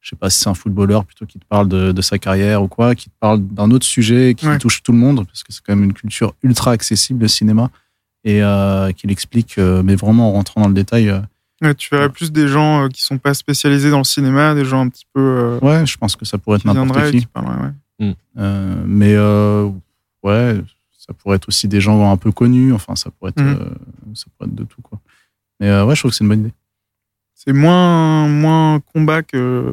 B: je sais pas si c'est un footballeur, plutôt qui te parle de, de sa carrière ou quoi, qui te parle d'un autre sujet qui
E: Ouais.
B: touche tout le monde, parce que c'est quand même une culture ultra accessible, le cinéma, et euh, qu'il explique, euh, mais vraiment en rentrant dans le détail. euh,
E: Ouais, tu verrais plus des gens euh, qui sont pas spécialisés dans le cinéma, des gens un petit peu euh,
B: ouais, je pense que ça pourrait être
E: qui
B: n'importe qui.
E: qui parleraient. Ouais.
B: Euh, mais euh, ouais, ça pourrait être aussi des gens un peu connus. Enfin, ça pourrait être, euh, ça pourrait être de tout quoi. Mais euh, ouais, je trouve que c'est une bonne idée.
E: C'est moins, moins combat que.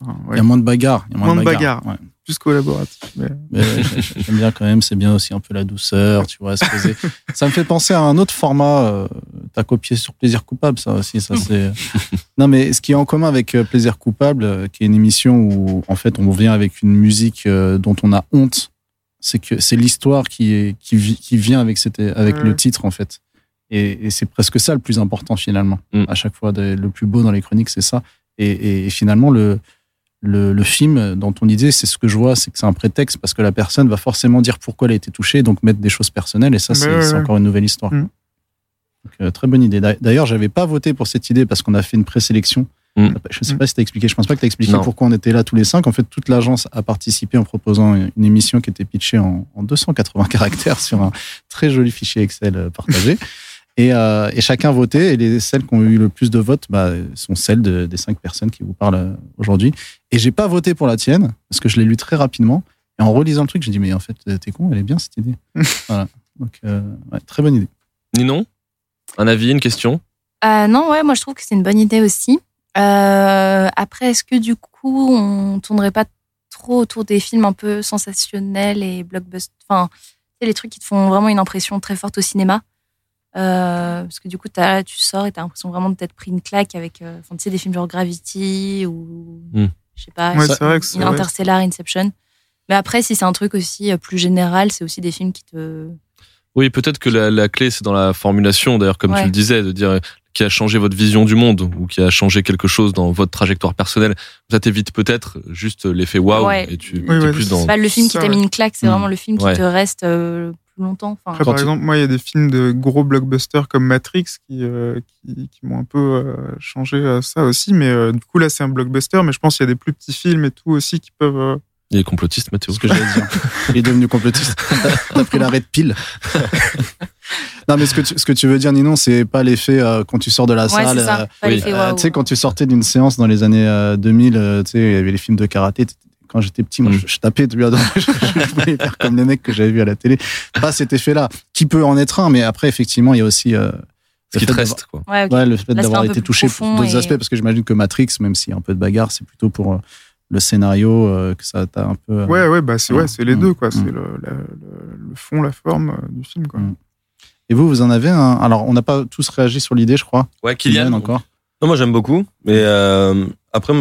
E: Enfin,
B: Il y a moins de bagarres. Il y a moins,
E: Moins
B: de bagarres. ouais.
E: plus collaboratif. Mais...
B: Mais ouais, j'ai- j'aime bien quand même. C'est bien aussi un peu la douceur, tu vois, se poser. Ça me fait penser à un autre format. Euh, T'as copié sur Plaisir coupable, ça aussi. Ça c'est. non, mais ce qui est en commun avec euh, Plaisir coupable, euh, qui est une émission où en fait on vient avec une musique euh, dont on a honte, c'est que c'est l'histoire qui est qui, qui vient avec cette avec
E: Ouais.
B: le titre en fait. Et, et c'est presque ça le plus important finalement.
A: Mm.
B: À chaque fois, de- le plus beau dans les chroniques, c'est ça. Et, et finalement, le, le, le film, dans ton idée, c'est ce que je vois, c'est que c'est un prétexte parce que la personne va forcément dire pourquoi elle a été touchée, donc mettre des choses personnelles. Et ça, c'est
E: ouais,
B: c'est
E: ouais.
B: encore une nouvelle histoire.
E: Mm.
B: Donc, euh, très bonne idée. D'a- D'ailleurs, j'avais pas voté pour cette idée parce qu'on a fait une présélection.
A: Mm.
B: Je sais pas si t'as expliqué. Je pense pas que t'as expliqué
A: Non.
B: pourquoi on était là tous les cinq. En fait, toute l'agence a participé en proposant une émission qui était pitchée en, en 280 caractères sur un très joli fichier Excel euh, partagé. Et, euh, et chacun votait, et les, celles qui ont eu le plus de votes bah, sont celles de- des cinq personnes qui vous parlent euh, aujourd'hui. Et j'ai pas voté pour la tienne, parce que je l'ai lu très rapidement. Et en relisant le truc, j'ai dit, mais en fait, euh, t'es con, elle est bien cette idée. voilà. Donc, euh, ouais, très bonne idée.
A: Ninon Un avis, une question?
C: Euh, non, ouais, moi je trouve que c'est une bonne idée aussi. Euh, après, est-ce que du coup, on tournerait pas trop autour des films un peu sensationnels et blockbusters Enfin, c'est les trucs qui te font vraiment une impression très forte au cinéma? Euh, parce que du coup, tu sors et t'as l'impression vraiment de t'être pris une claque avec euh, enfin, tu sais, des films genre Gravity ou
A: Hmm.
C: je sais pas,
E: Ouais,
B: ça-
E: c'est vrai que c'est.
C: une
E: ouais.
C: Interstellar, Inception. Mais après, si c'est un truc aussi euh, plus général, c'est aussi des films qui te.
A: Oui, peut-être que la, la clé, c'est dans la formulation, d'ailleurs, comme tu le disais, de dire euh, qui a changé votre vision du monde ou qui a changé quelque chose dans votre trajectoire personnelle. Ça t'évite peut-être juste l'effet waouh
C: Ouais.
A: et tu
E: Oui,
A: es
E: ouais,
A: plus
E: c'est
A: dans.
C: C'est pas le film qui t'a mis une claque, c'est
B: Hmm.
C: vraiment le film qui
A: Ouais.
C: te reste euh, plus longtemps. Enfin,
E: Après,
B: Quand
E: par
B: tu-
E: exemple, moi, il y a des films de gros blockbusters comme Matrix qui, euh, qui, qui m'ont un peu euh, changé ça aussi. Mais euh, du coup, là, c'est un blockbuster. Mais je pense qu'il y a des plus petits films et tout aussi qui peuvent. euh,
A: Il est complotiste, Mathéo.
B: C'est ce que j'allais dire. Il est devenu complotiste. T'as pris l'arrêt de pile. non, mais ce que tu, ce que tu veux dire, Ninon, c'est pas l'effet euh, quand tu sors de la
C: ouais,
B: salle.
C: c'est ça.
B: euh,
C: Pas
A: oui.
C: l'effet
B: euh,
C: waouh.
B: tu sais, quand tu sortais d'une séance dans les années euh, 2000, euh, tu sais, il y avait les films de karaté. t- Quand j'étais petit, moi,
A: Mm.
B: je, je tapais, tu vois, dans- je, je voulais faire comme les mecs que j'avais vus à la télé. Pas cet effet-là, qui peut en être un, mais après, effectivement, il y a aussi euh,
A: Ce qui te reste, quoi.
C: Ouais,
B: le fait
C: c'est
B: d'avoir été touché pour d'autres
C: et-
B: aspects, parce que j'imagine que Matrix, même s'il y a un peu de bagarre, c'est plutôt pour euh, le scénario euh, que ça t'a un peu.
E: Ouais, ouais, bah c'est ouais, c'est les
B: Mm.
E: deux, quoi. C'est
B: Mm.
E: le, la- le, le fond, la forme du film, quoi.
B: Mm. Et vous, vous en avez un Alors, on n'a pas tous réagi sur l'idée, je crois.
A: Ouais,
B: Kylian
A: Kylian,
B: encore.
D: Non, moi j'aime beaucoup, mais euh, après,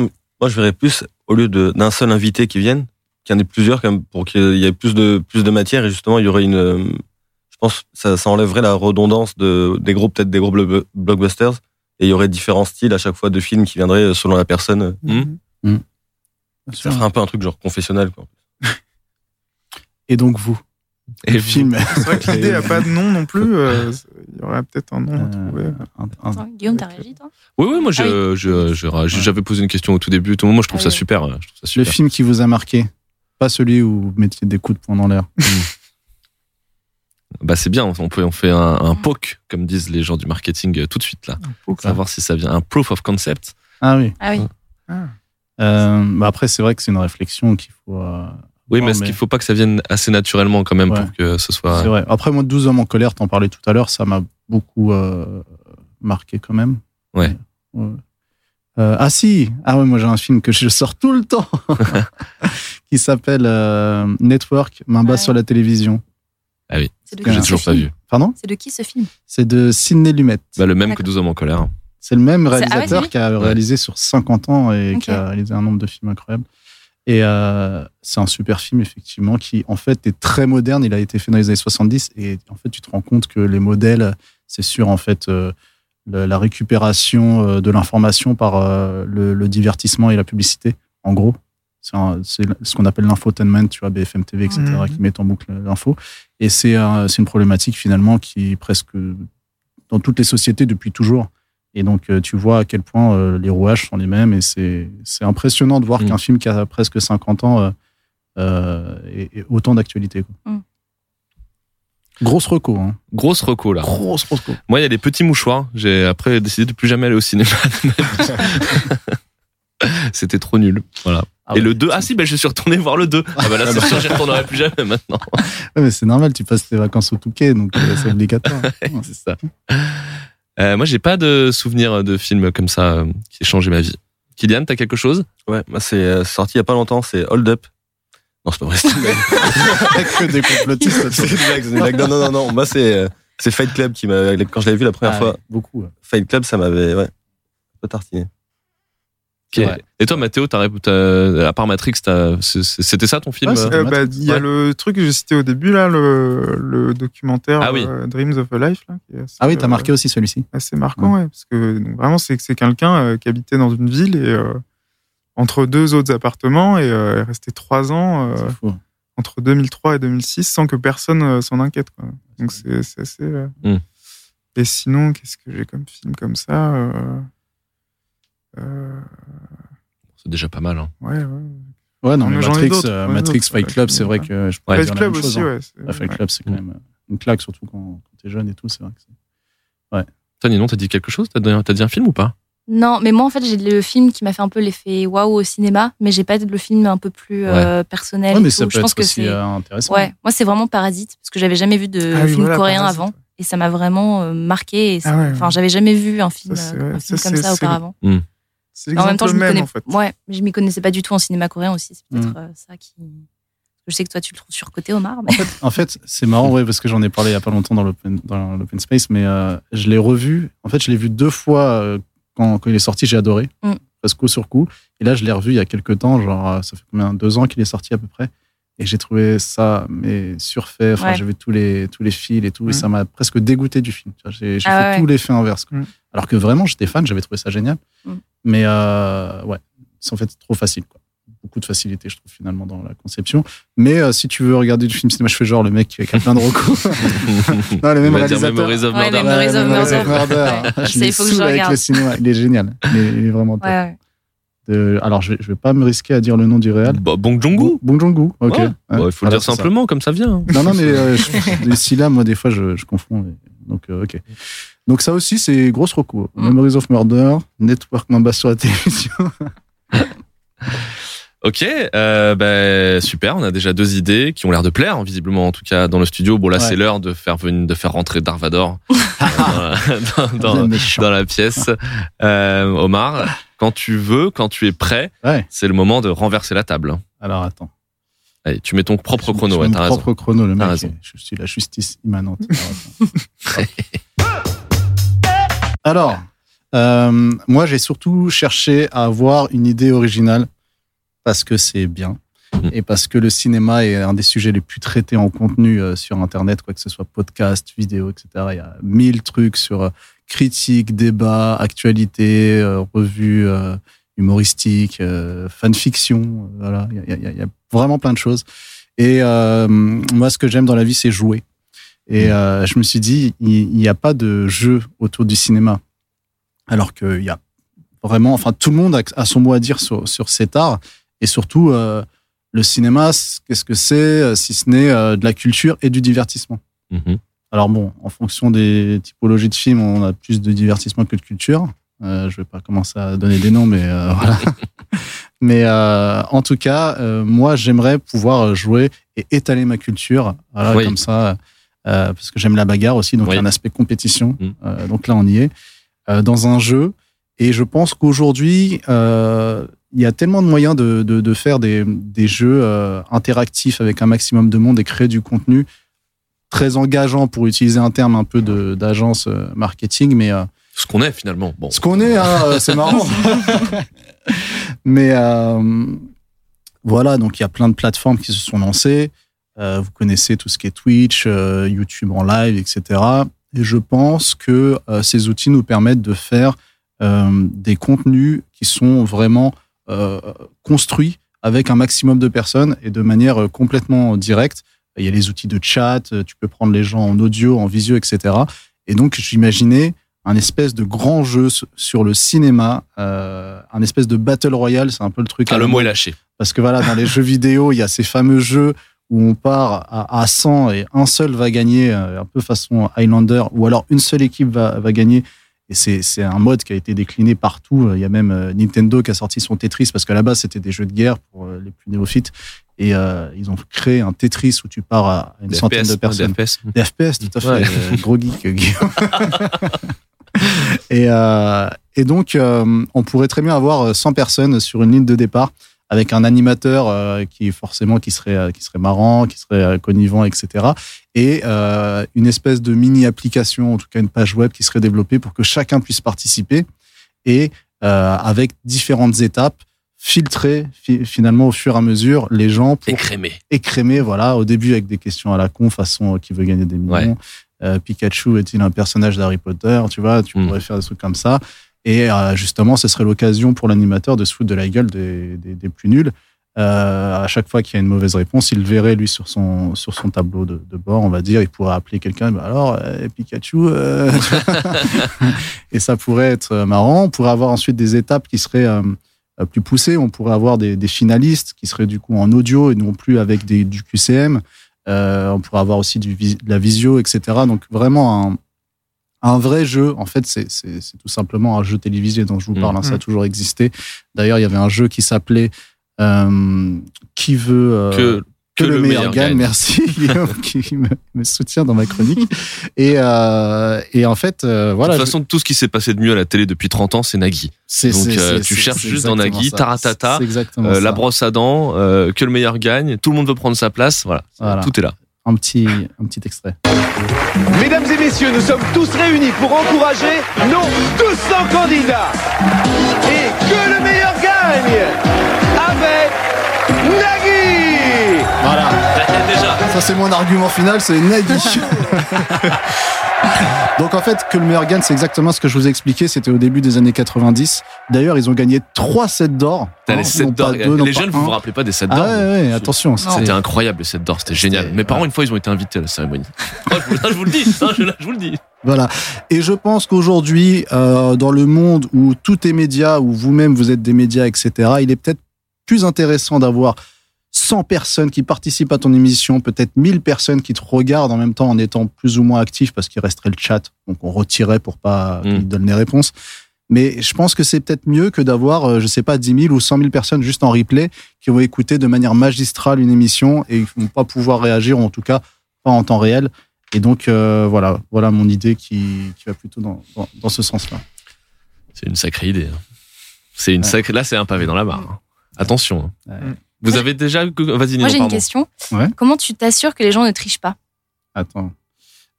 D: moi je verrais plus au lieu de- d'un seul invité qui vienne, qu'il y en ait plusieurs, quand même, pour qu'il y ait plus de plus de matière et justement il y aurait une, euh, je pense, que ça, ça enlèverait la redondance de des gros peut-être des gros blo- blockbusters et il y aurait différents styles à chaque fois de films qui viendraient selon la personne.
A: Mm.
B: Bien
D: Ça ferait un peu un truc genre confessionnel. Quoi.
B: Et donc, vous?
A: Et
B: Le film.
E: C'est vrai que l'idée n'a pas de nom non plus. euh, Il y aurait peut-être un nom à
B: Euh,
E: trouver.
C: Attends, Guillaume, t'as réagi, toi?
A: Oui, oui, moi, je,
C: Ah
A: je- je- je- j'avais posé une question au tout début. Tout le monde, moi, je trouve
C: Ah
A: ça
C: oui.
A: super. Je trouve ça
B: Le
A: super.
B: film qui vous a marqué, pas celui où vous mettiez des coups de poing dans l'air.
A: Bah, c'est bien. On, peut, on fait un, un POC, comme disent les gens du marketing, euh, tout de suite, là.
E: Faut que-
A: Savoir si ça vient. Un proof of concept.
B: Ah oui.
C: Ah oui.
E: Ah.
B: Euh, bah après, c'est vrai que c'est une réflexion qu'il faut. euh,
A: Oui, mais est-ce qu'il faut pas que ça vienne assez naturellement, quand même,
B: Ouais.
A: pour que ce soit.
B: C'est vrai. Après, moi, 12 hommes en colère, t'en parlais tout à l'heure, ça m'a beaucoup euh, marqué quand même.
A: Ouais.
B: Ouais. Euh, ah si, ah ouais, moi j'ai un film que je sors tout le temps, qui s'appelle euh, Network, main basse
C: Ouais.
B: sur la télévision.
C: C'est de
B: Que
A: Que
C: qui
A: j'ai toujours pas
C: film
A: vu.
B: Pardon?
C: C'est de qui ce film?
B: C'est de Sidney Lumet.
A: Bah, le même que
C: D'accord.
A: 12 hommes en colère.
B: C'est le même
C: C'est- ah ouais,
B: réalisateur
C: c'est
B: qui a réalisé sur 50 ans et qui a réalisé un nombre de films incroyables. Et euh, c'est un super film, effectivement, qui en fait est très moderne. Il a été fait dans les années 70 et en fait, tu te rends compte que les modèles, c'est sur en fait euh, la récupération euh, de l'information par euh, le, le divertissement et la publicité, en gros. C'est ce qu'on appelle l'infotainment, tu vois, BFM TV, etc.,
E: Mhm.
B: qui met en boucle l'info. Et c'est un- c'est une problématique finalement qui est presque dans toutes les sociétés depuis toujours. Et donc, euh, tu vois à quel point euh, les rouages sont les mêmes. Et c'est c'est impressionnant de voir
A: Mm.
B: qu'un film qui a presque 50 ans euh, euh, ait- ait autant d'actualité.
C: Mm.
B: Grosse reco. Hein.
A: Grosse reco, là.
B: Grosse reco.
A: Moi, il y a les petits mouchoirs. J'ai après décidé de plus jamais aller au cinéma. C'était trop nul. Voilà.
B: Ah
A: Et
B: ouais,
A: le 2, ah si, ben je suis retourné voir le 2. Ah bah là, c'est sûr, j'y retournerai plus jamais maintenant.
B: Ouais, mais c'est normal, tu passes tes vacances au Touquet, donc euh, c'est obligatoire.
A: c'est ça. Euh, moi, j'ai pas de souvenir de film comme ça euh, qui ait changé ma vie. Kylian, t'as quelque chose?
D: Ouais, moi c'est euh, sorti il y a pas longtemps, c'est Hold Up. Non, c'est pas vrai. c'est une blague.
B: que des complotistes.
D: C'est une blague, c'est une blague. Non, non, non, non. Moi c'est euh, c'est Fight Club qui m'a quand je l'avais vu la première
B: Ah,
D: fois.
B: beaucoup. ouais.
D: Fight Club, ça m'avait ouais, un peu tartiné.
B: Ouais.
A: Et toi, Mathéo, t'as, t'as- à part Matrix, c'était ça ton film
B: Ouais,
A: euh
E: bah, Il y a
A: Ouais.
E: le truc que j'ai cité au début, là, le, le documentaire
A: Ah oui.
E: euh, Dreams of a Life. Là, qui est assez,
B: Ah oui, t'as
E: euh,
B: marqué aussi celui-ci.
E: assez marquant, ouais, parce que donc, vraiment, c'est quelqu'un euh, qui habitait dans une ville et euh, entre deux autres appartements et euh, est resté trois ans euh, entre 2003 et 2006 sans que personne euh, s'en inquiète. Quoi. Donc c'est assez. euh,
A: Mm.
E: Et sinon, qu'est-ce que j'ai comme film comme ça
A: C'est déjà pas mal. hein.
E: Ouais, ouais.
B: Ouais, non,
E: Mais
B: mais Matrix, euh, Matrix Fight
E: ouais,
B: Club, c'est vrai que je pourrais
E: Fight
B: dire la
E: Club
B: même
E: aussi,
B: hein.
E: ouais. c'est-
B: Ouais, Fight
E: ouais.
B: Club, c'est quand même euh, une claque, surtout quand, quand t'es jeune et tout. C'est vrai que c'est-
A: Toi, Ninon, t'as dit quelque chose? T'as dit, t'as dit un film ou pas?
C: Non, mais moi, en fait, j'ai le film qui m'a fait un peu l'effet waouh au cinéma, mais j'ai pas le film un peu plus euh, personnel.
B: Ouais, mais ça peut
C: je pense
B: être
C: que
B: aussi
C: c'est.
B: euh, intéressant.
C: Ouais, moi, c'est vraiment Parasite, parce que j'avais jamais vu de
E: Ah oui,
C: film
E: voilà,
C: coréen
E: Parasite,
C: avant.
E: ouais.
C: Et ça m'a vraiment euh, marqué.
E: Ah ouais,
C: Enfin,
E: ouais.
C: j'avais jamais vu un film,
E: Ça, c'est-
C: euh, un
E: ouais,
C: film
E: ça,
C: comme
E: c'est-
C: ça
E: c'est-
C: auparavant.
E: C'est
C: En même temps, je
E: même,
C: connais.
E: en fait.
C: Ouais, mais je m'y connaissais pas du tout en cinéma coréen aussi. C'est peut-être
B: Mm.
C: euh, ça qui. Je sais que toi, tu le trouves surcoté, Omar. Mais...
B: En fait, c'est marrant, ouais, parce que j'en ai parlé il y a pas longtemps dans l'open, dans l'open space, mais euh, je l'ai revu. En fait, je l'ai vu deux fois euh, quand, quand il est sorti, j'ai adoré,
C: Mm.
B: presque coup sur coup. Et là, je l'ai revu il y a quelques temps, genre, ça fait combien, deux ans qu'il est sorti à peu près. Et j'ai trouvé ça, mais surfait. Enfin,
C: Ouais.
B: j'ai vu tous les, tous les fils et tout, et
E: Mm.
B: ça m'a presque dégoûté du film. J'ai j'ai
C: Ah
B: fait
C: ouais.
B: tout l'effet inverse. quoi.
E: Mm.
B: Alors que vraiment, j'étais fan, j'avais trouvé ça génial.
C: Mm.
B: Mais euh, ouais, c'est en fait trop facile. Quoi. Beaucoup de facilité, je trouve, finalement, dans la conception. Mais euh, si tu veux regarder du film cinéma, je fais genre le mec qui a plein de recours. non, le même réalisateur.
A: Memories of
C: Ouais. Memories of Murder. Il faut que je
B: saoulé avec
C: regarde.
B: le cinéma. Il est génial. Il est, il est vraiment top. De- alors, je vais, je vais pas me risquer à dire le nom du réal.
A: Bah, Bong Joon-ho
B: Bong Joon-ho. Ok.
A: Ouais. Bon, il faut le dire
B: c'est ça.
A: simplement, comme ça vient. hein.
B: Non, non, mais euh, je- les syllabes, moi, des fois, je, je confonds. Donc, euh, ok. Donc, ça aussi, c'est grosse recours.
C: Mm.
B: Memories of Murder, Network Mamba sur la télévision.
A: Ok, euh, ben, super. On a déjà deux idées qui ont l'air de plaire, hein, visiblement en tout cas dans le studio. Bon là,
B: Ouais.
A: c'est l'heure de faire venir, de faire rentrer Darvador dans, dans-
B: méchant.
A: dans la pièce. Euh, Omar, quand tu veux, quand tu es prêt,
B: Ouais.
A: c'est le moment de renverser la table.
B: Alors attends.
A: Allez, tu mets ton propre
B: Je-
A: chrono. Ouais, t'as
B: mon
A: raison.
B: propre chrono, le mec.
A: raison.
B: Je suis la justice immanente. Alors, euh, moi, j'ai surtout cherché à avoir une idée originale parce que c'est bien
A: Mhm.
B: et parce que le cinéma est un des sujets les plus traités en contenu euh, sur Internet, quoi que ce soit podcast, vidéo, etc. Il y a mille trucs sur euh, critique, débat, actualité, euh, revue euh, humoristique, euh, fanfiction. euh, voilà, il y a- y, y vraiment plein de choses. Et moi, ce que j'aime dans la vie, c'est jouer. Et euh, je me suis dit, il n'y a pas de jeu autour du cinéma. Alors qu'il y a vraiment, enfin, tout le monde a, son mot à dire sur, sur cet art. Et surtout, le cinéma, qu'est-ce que c'est, si ce n'est de la culture et du divertissement
A: Mhm.
B: Alors bon, en fonction des typologies de films, on a plus de divertissement que de culture. Euh, je vais pas commencer à donner des noms, mais euh, voilà. mais euh, en tout cas, moi, j'aimerais pouvoir jouer et étaler ma culture, voilà,
A: Oui.
B: comme ça, parce que j'aime la bagarre aussi, donc
A: Oui.
B: il y a un aspect compétition.
A: Mm.
B: Donc là, on y est dans un jeu, et je pense qu'aujourd'hui, il y a tellement de moyens de, de, de faire des, des jeux interactifs avec un maximum de monde et créer du contenu très engageant pour utiliser un terme un peu de- d'agence euh, marketing, mais euh,
A: Ce qu'on est finalement. Bon.
B: ce qu'on est, hein, euh, c'est marrant. mais euh, voilà, donc il y a plein de plateformes qui se sont lancées. Euh, vous connaissez tout ce qui est Twitch, euh, YouTube en live, etc. Et je pense que ces outils nous permettent de faire des contenus qui sont vraiment construits avec un maximum de personnes et de manière complètement directe. Il y a les outils de chat, euh, tu peux prendre les gens en audio, en visio, etc. Et donc, j'imaginais un espèce de grand jeu sur le cinéma, euh, un espèce de battle royale, c'est un peu le truc.
A: Ah, le mot est lâché.
B: Parce que voilà, dans les jeux vidéo, il y a ces fameux jeux où on part à, à 100 et un seul va gagner, euh, un peu façon Highlander, ou alors une seule équipe va, va gagner. Et c'est un mode qui a été décliné partout. Il y a même euh, Nintendo qui a sorti son Tetris, parce qu'à la base, c'était des jeux de guerre pour les plus néophytes. Et euh, ils ont créé un Tetris où tu pars à une
A: Des
B: centaine
A: FPS,
B: de personnes.
A: des FPS.
B: Des FPS, tout à fait.
A: Ouais.
B: euh, gros geek, Guillaume. et, euh, et donc, euh, on pourrait très bien avoir 100 personnes sur une ligne de départ avec un animateur euh, qui forcément qui serait euh, qui serait marrant, qui serait euh, connivant, etc. Et euh, une espèce de mini application, en tout cas une page web qui serait développée pour que chacun puisse participer et euh, avec différentes étapes filtrer fi- finalement au fur et à mesure les gens pour
A: Écrémé.
B: écrémé, voilà, au début avec des questions à la con, façon euh, qui veut gagner des millions.
A: Ouais.
B: Euh, Pikachu est-il un personnage d'Harry Potter? Tu vois, tu
A: Mm.
B: pourrais faire des trucs comme ça. Et euh, justement, ce serait l'occasion pour l'animateur de se foutre de la gueule des, des, des plus nuls. À chaque fois qu'il y a une mauvaise réponse, il le verrait lui sur son sur son tableau de, de bord, on va dire. Il pourrait appeler quelqu'un. Bah alors, Pikachu. et ça pourrait être marrant. On pourrait avoir ensuite des étapes qui seraient plus poussées. On pourrait avoir des, des finalistes qui seraient du coup en audio et non plus avec des, du QCM. Euh, on pourrait avoir aussi du, de la visio, etc. Donc vraiment un, un vrai jeu. En fait, c'est c'est- c'est tout simplement un jeu télévisé dont je vous parle. hein. Ça a
E: Mhm.
B: toujours existé. D'ailleurs, il y avait un jeu qui s'appelait euh, Qui veut euh,
A: Que,
B: que, le, meilleur, gagne. Merci Guillaume qui me, me soutient dans ma chronique. Et, euh, et en fait, euh, voilà.
A: de toute
B: je-
A: façon, tout ce qui s'est passé de mieux à la télé depuis 30 ans, c'est Nagui.
B: c'est-
A: donc, euh, tu cherches juste dans Nagui,
B: ça.
A: taratata, Euh, la brosse à dents, euh, que le meilleur gagne, tout le monde veut prendre sa place. Voilà,
B: Voilà.
A: tout est là.
B: Un petit, un petit extrait.
F: Mesdames et messieurs, nous sommes tous réunis pour encourager nos 200 candidats. Et que le meilleur gagne avec Nagui
B: Voilà.
A: Déjà.
B: Ça, c'est mon argument final, c'est Nagui. Donc, en fait, que le meilleur gagne, c'est exactement ce que je vous ai expliqué. C'était au début des années 90. D'ailleurs, ils ont gagné 3 sets d'or.
A: T'as
B: Hein,
A: les 7
B: non
A: d'or.
B: non
A: Les jeunes, vous
B: un.
A: vous rappelez pas des 7
B: Ah
A: d'or
B: ouais,
A: vous
B: ouais, attention.
A: C'était
B: c'est-
A: incroyable les 7 d'or, c'était génial. Mes parents, une fois, ils ont été invités à la cérémonie. Oh, je, vous, je vous le dis, hein, je, je vous le dis.
B: Voilà. Et je pense qu'aujourd'hui, euh, dans le monde où tout est média, où vous-même vous êtes des médias, etc., il est peut-être plus intéressant d'avoir 100 personnes qui participent à ton émission, peut-être 1000 personnes qui te regardent en même temps en étant plus ou moins actifs parce qu'il resterait le chat. Donc on retirait pour pas
A: Mm.
B: qu'ils donnent les réponses. Mais je pense que c'est peut-être mieux que d'avoir, euh, je sais pas, 10 000 ou 100 000 personnes juste en replay qui vont écouter de manière magistrale une émission et ils vont pas pouvoir réagir, ou en tout cas pas en temps réel. Et donc, euh, voilà, voilà mon idée qui, qui va plutôt dans, dans, dans ce sens-là.
A: C'est une sacrée idée. hein. C'est une
B: Ouais.
A: sacrée. Là, c'est un pavé dans la barre. hein. Attention. hein.
B: Ouais.
A: Vous avez déjà. Vas-y,
C: Moi, j'ai une question.
B: Ouais.
C: Comment tu t'assures que les gens ne trichent pas?
B: Attends.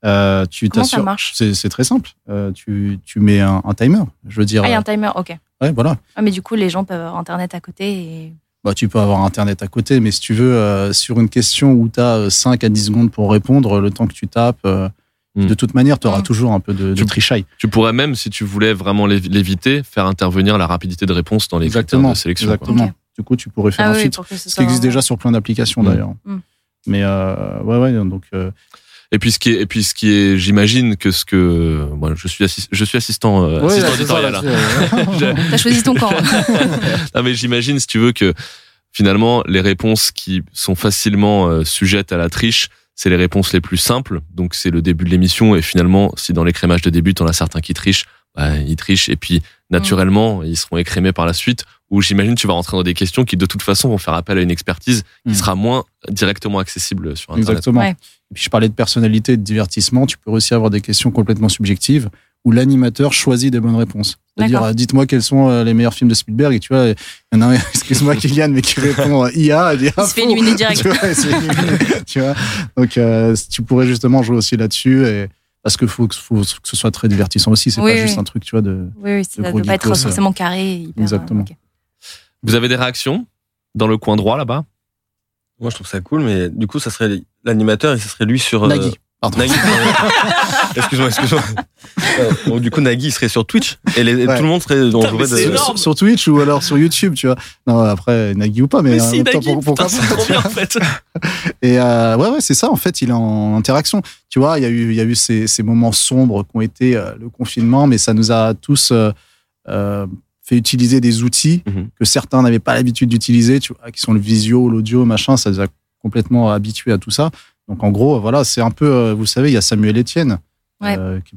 B: Euh, tu
C: Comment ça
B: t'assures.
C: marche?
B: C'est très simple. Euh, tu, tu mets un, un timer. Je veux dire.
C: Ah, il y a un timer, ok.
B: euh, ouais, voilà.
C: Ah, mais du coup, les gens peuvent avoir Internet à côté et.
B: Bah, tu peux avoir Internet à côté, mais si tu veux, euh, sur une question où tu as 5 à 10 secondes pour répondre, le temps que tu tapes, euh,
A: Hmm.
B: de toute manière, tu auras
C: Hmm.
B: toujours un peu de, de
A: Tu-
B: trichaille.
A: Tu pourrais même, si tu voulais vraiment l'évi- l'éviter, faire intervenir la rapidité de réponse dans les critères
B: Exactement.
A: de sélection. quoi.
B: Exactement. Du coup, tu pourrais faire
C: Ah
B: un
C: oui,
B: filtre.
C: ce
B: Ce qui existe déjà sur plein d'applications
A: Hmm.
B: d'ailleurs.
C: Hmm.
B: Mais euh, ouais, ouais, donc euh,
A: Et puis ce qui est, et puis ce qui est, j'imagine que ce que, moi, je suis assis- je suis assistant, euh,
B: ouais,
A: assistant
B: là,
A: éditorial.
B: là,
A: hein.
C: T'as choisi ton camp.
A: non mais j'imagine si tu veux que finalement les réponses qui sont facilement euh, sujettes à la triche, c'est les réponses les plus simples. Donc c'est le début de l'émission et finalement si dans l'écrémage de début on a certains qui trichent, bah, ils trichent et puis naturellement ils seront écrémés par la suite. Ou j'imagine tu vas rentrer dans des questions qui de toute façon vont faire appel à une expertise qui
B: Mm.
A: sera moins directement accessible sur internet.
B: Exactement.
C: Ouais.
B: Et puis je parlais de personnalité et de divertissement. Tu peux aussi avoir des questions complètement subjectives où l'animateur choisit des bonnes réponses. C'est-à-dire, euh, dites-moi quels sont euh, les meilleurs films de Spielberg. Et tu vois, il y en a un, excuse-moi Kylian, mais qui répond euh, IA. Dit,
C: Il
B: ah,
C: se fait
B: faux.
C: éliminer direct.
B: Tu vois, il se fait éliminer, tu vois. Donc, euh, tu pourrais justement jouer aussi là-dessus. Et, parce faut, que- faut que ce soit très divertissant aussi. C'est
C: Oui,
B: pas
C: oui.
B: juste un truc, tu vois, de.
C: Oui, oui, ça ne doit pas être forcément carré. hyper,
B: Exactement.
A: Vous avez des réactions dans le coin droit là-bas?
D: Moi, je trouve ça cool, mais du coup, ça serait l'animateur et ça serait lui sur. euh,
B: Nagui. Pardon.
D: Nagui. excuse-moi, excuse-moi. Euh, Donc, du coup, Nagui il serait sur Twitch et, les- et
B: Ouais.
D: tout le monde serait.
A: Mais c'est
D: de-.
B: Sur, sur Twitch ou alors sur YouTube, tu vois. Non, après, Nagui ou pas, mais, en même temps, pour- pourquoi
A: putain,
B: pas,
A: c'est trop
B: tu
A: bien
B: vois.
A: en fait.
B: Et euh, ouais, ouais, c'est ça. En fait, il est en interaction. Tu vois, il y a eu, il y a eu ces, ces moments sombres qui ont été euh, le confinement, mais ça nous a tous euh, euh, fait utiliser des outils
A: Mhm.
B: que certains n'avaient pas l'habitude d'utiliser, tu vois, qui sont le visio, l'audio, machin. Ça nous a complètement habitués à tout ça. Donc, en gros, voilà, c'est un peu, euh, vous savez, il y a Samuel Etienne,
C: Ouais.
B: euh, qui,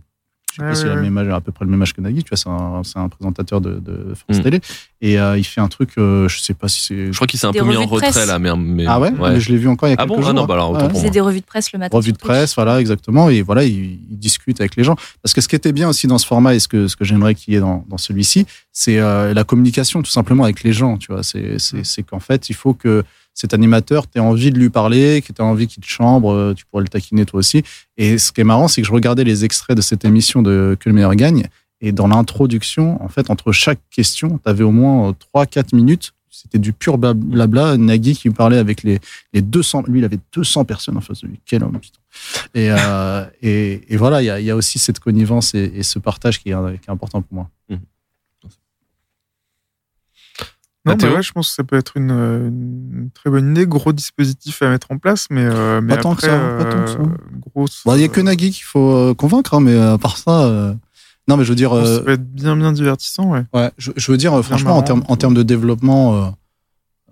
B: je sais pas s'il a même âge, à peu près le même âge que Nagui, tu vois, c'est un, c'est un présentateur de, de France
A: Mhm.
B: Télé. Et euh, il fait un truc, euh, je sais pas si c'est.
A: Je crois qu'il s'est un
C: Des
A: peu mis en
C: revues de
A: retrait
C: presse.
A: là, mais, mais
B: Ah ouais, Mais Je l'ai vu encore il y a
A: Ah
B: quelques
A: bon
B: jours.
A: Ah non, bah alors, autant
B: Ouais.
A: pour moi.
C: des revues de presse le matin.
B: Revue de
C: sur Twitch.
B: presse, voilà, exactement. Et voilà, il, il discute avec les gens. Parce que ce qui était bien aussi dans ce format et ce que, ce que j'aimerais qu'il y ait dans, dans celui-ci, c'est euh, la communication tout simplement avec les gens. Tu vois, c'est, c'est, c'est qu'en fait, il faut que cet animateur, tu envie de lui parler, que tu envie qu'il te chambre, euh, tu pourrais le taquiner toi aussi. Et ce qui est marrant, c'est que je regardais les extraits de cette émission de Que le meilleur gagne. Et dans l'introduction, en fait, entre chaque question, tu avais au moins 3-4 minutes. C'était du pur blab- blabla. Nagui qui parlait avec les, les 200. Lui, il avait 200 personnes en face de lui. Quel homme, putain. Et, euh, et, et voilà, il y a, il y a aussi cette connivence et, et ce partage qui est, qui est important pour moi.
E: Non, bah ouais, je pense que ça peut être une, euh, une très bonne idée, gros dispositif à mettre en place, mais, euh, mais
B: Pas tant que
E: après,
B: ça, pas tant que ça.
E: euh, grosse.
B: Bon, Il n'y a que Nagui qu'il faut euh, convaincre, hein, mais euh, à part ça. euh, Non, mais je veux dire. euh,
E: ça peut être bien, bien divertissant, ouais.
B: Ouais, je, je veux dire, euh, franchement, en termes en termes de développement, euh,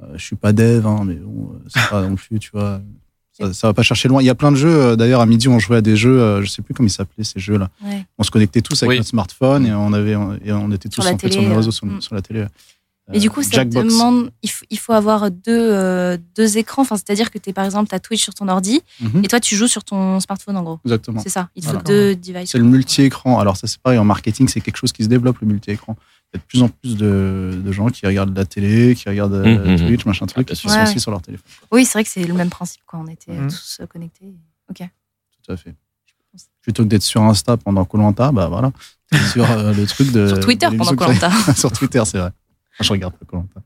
B: euh, je suis pas dev, hein, mais bon, euh, c'est pas non plus, tu vois. Ça, ça va pas chercher loin. Il y a plein de jeux. euh, D'ailleurs, à midi, on jouait à des jeux. euh, je sais plus comment ils s'appelaient ces jeux-là.
C: Ouais.
B: On se connectait tous avec
A: Oui.
B: notre smartphone et on avait et on était tous
C: Sur la
B: en fait, sur
C: télé,
B: nos réseaux,
C: euh,
B: sur,
C: mm.
B: sur la télé.
C: Et
B: Euh,
C: du coup, ça
B: Jackbox.
C: demande, il faut, il faut avoir deux, euh, deux écrans. Enfin, c'est-à-dire que tu par exemple, tu as Twitch sur ton ordi
B: Mhm,
C: et toi, tu joues sur ton smartphone en gros.
B: Exactement.
C: C'est ça. Il te faut deux devices.
B: C'est le multi-écran. Alors ça, c'est pareil en marketing, c'est quelque chose qui se développe le multi-écran. Il y a de plus en plus de, de gens qui regardent la télé, qui regardent euh,
A: Mhm, mhm.
B: Twitch, machin truc, et qui sont
C: Ouais,
B: aussi
C: ouais.
B: sur leur téléphone.
C: Oui, c'est vrai que c'est le même principe quand on était tous euh, connectés. Ok.
B: Tout à fait. Plutôt que d'être sur Insta pendant Colanta, bah voilà, sur euh, le truc de
C: Sur Twitter
B: de
C: pendant Colanta.
B: sur Twitter, c'est vrai. Je regarde pas Colanta.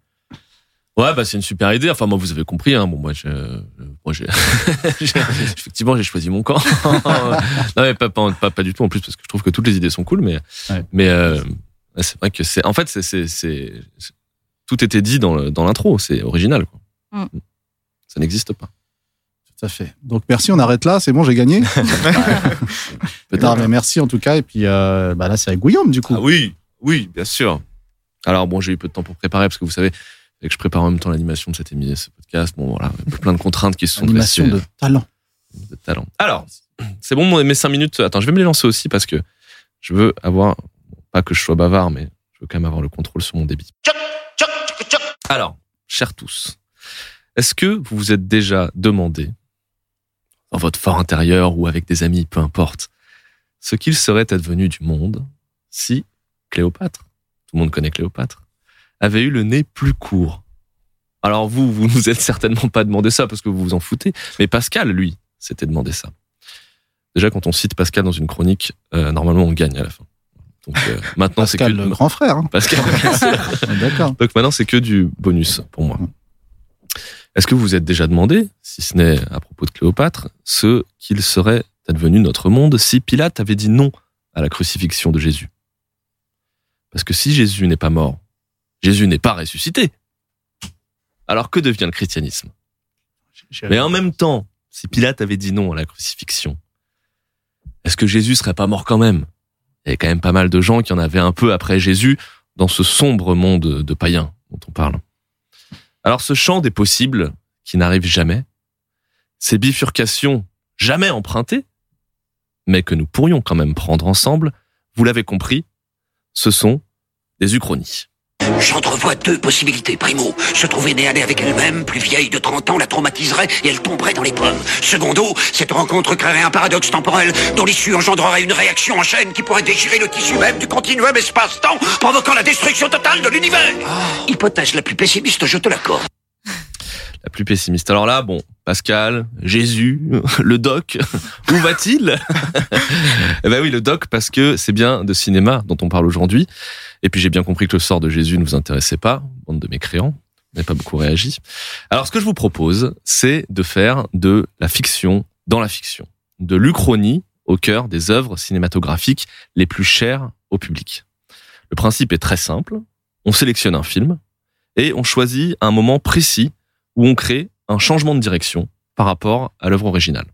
A: Ouais, bah c'est une super idée. Enfin, moi, vous avez compris. Hein. Bon, moi, je, moi, j'ai, j'ai- effectivement, j'ai choisi mon camp. non, mais pas, pas, pas, pas du tout. En plus, parce que je trouve que toutes les idées sont cool, mais,
B: Ouais.
A: mais euh, c'est vrai que c'est, en fait, c'est, c'est, tout était dit dans, le- dans l'intro. C'est original. Quoi.
C: Mm.
A: Ça n'existe pas.
B: Tout à fait. Donc merci, on arrête là, c'est bon, j'ai gagné. Non, mais merci en tout cas. Et puis euh, bah là, c'est avec Guillaume du coup.
A: Ah oui, oui, bien sûr. Alors bon, j'ai eu peu de temps pour préparer parce que vous savez que je prépare en même temps l'animation de cette émission, ce podcast. Bon, voilà, plein de contraintes qui se sont
B: Animation
A: dressées.
B: de talent.
A: de talent. Alors, c'est bon, mes cinq minutes. Attends, je vais me les lancer aussi parce que je veux avoir, pas que je sois bavard, mais Je veux quand même avoir le contrôle sur mon débit. Alors, chers tous, est-ce que vous vous êtes déjà demandé, dans votre fort intérieur ou avec des amis, peu importe, ce qu'il serait advenu du monde si Cléopâtre, tout le monde connaît Cléopâtre, avait eu le nez plus court Alors vous, vous nous êtes certainement pas demandé ça parce que vous vous en foutez, mais Pascal, lui, s'était demandé ça. Déjà, quand on cite Pascal dans une chronique, euh, normalement on gagne à la fin. Donc euh, maintenant c'est que
B: Pascal, le grand frère. hein.
A: Pascal.
B: D'accord.
A: Donc maintenant, c'est que du bonus pour moi. Est-ce que vous vous êtes déjà demandé, si ce n'est à propos de Cléopâtre, ce qu'il serait advenu notre monde si Pilate avait dit non à la crucifixion de Jésus? Parce que si Jésus n'est pas mort, Jésus n'est pas ressuscité. Alors que devient le christianisme? Mais en même temps, si Pilate avait dit non à la crucifixion, est-ce que Jésus serait pas mort quand même? Il y avait quand même pas mal de gens qui en avaient un peu après Jésus dans ce sombre monde de païens dont on parle. Alors ce champ des possibles qui n'arrive jamais, ces bifurcations jamais empruntées, mais que nous pourrions quand même prendre ensemble, vous l'avez compris, ce sont des uchronies.
G: J'entrevois deux possibilités. Primo, se trouver née année avec elle-même, plus vieille de 30 ans, la traumatiserait et elle tomberait dans les pommes. Secondo, cette rencontre créerait un paradoxe temporel dont l'issue engendrerait une réaction en chaîne qui pourrait déchirer le tissu même du continuum espace-temps, provoquant la destruction totale de l'univers. Hypothèse la plus pessimiste, je te l'accorde.
A: La plus pessimiste. Alors là, bon, Pascal, Jésus, le doc, où va-t-il Eh ben oui, le doc, parce que c'est bien de cinéma dont on parle aujourd'hui. Et puis j'ai bien compris que le sort de Jésus ne vous intéressait pas, bande de mécréants. Vous n'avez pas beaucoup réagi. Alors ce que je vous propose, c'est de faire de la fiction dans la fiction, de l'uchronie au cœur des œuvres cinématographiques les plus chères au public. Le principe est très simple. On sélectionne un film et on choisit un moment précis où on crée un changement de direction par rapport à l'œuvre originale.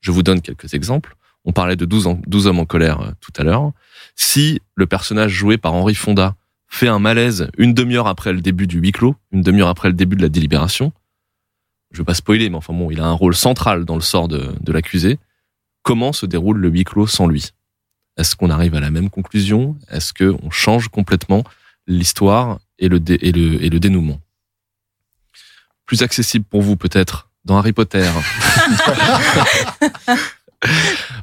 A: Je vous donne quelques exemples. On parlait de 12, en- 12 hommes en colère euh, tout à l'heure. Si le personnage joué par Henri Fonda fait un malaise une demi-heure après le début du huis clos, une demi-heure après le début de la délibération, je vais pas spoiler, mais enfin bon, il a un rôle central dans le sort de, l'accusé. Comment se déroule le huis clos sans lui? Est-ce qu'on arrive à la même conclusion? Est-ce qu'on change complètement l'histoire et le dénouement? Plus accessible pour vous peut-être dans Harry Potter.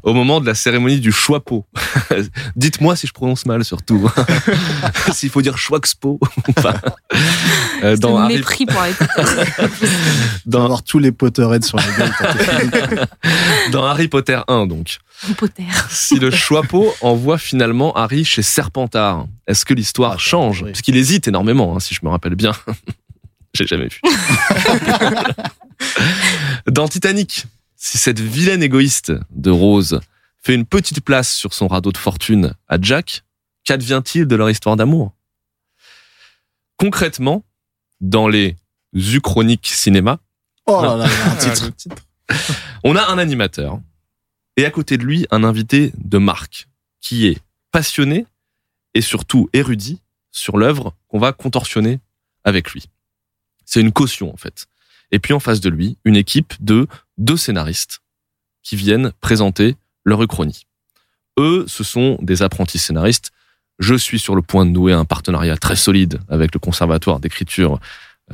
A: Au moment de la cérémonie du choix-pot. Dites-moi si je prononce mal surtout. S'il faut dire Schwaxpo ou pas. Euh,
C: C'est
A: dans,
C: un
A: Harry,
C: mépris pour Harry Potter.
B: Dans... avoir tous les Potterheads sur la gueule.
A: dans Harry Potter 1 donc.
C: Potter.
A: Si le choix-pot envoie finalement Harry chez Serpentard, est-ce que l'histoire
B: Ah,
A: change?
B: oui.
A: Parce qu'il hésite énormément, hein, si je me rappelle bien. J'ai jamais vu. Dans Titanic, si cette vilaine égoïste de Rose fait une petite place sur son radeau de fortune à Jack, qu'advient-il de leur histoire d'amour? Concrètement, dans les Uchroniques cinéma,
B: Oh là là, un titre.
A: on a un animateur et à côté de lui un invité de marque qui est passionné et surtout érudit sur l'œuvre qu'on va contorsionner avec lui. C'est une caution en fait. Et puis en face de lui, une équipe de deux scénaristes qui viennent présenter leur uchronie. Eux, ce sont des apprentis scénaristes. Je suis sur le point de nouer un partenariat très solide avec le Conservatoire d'écriture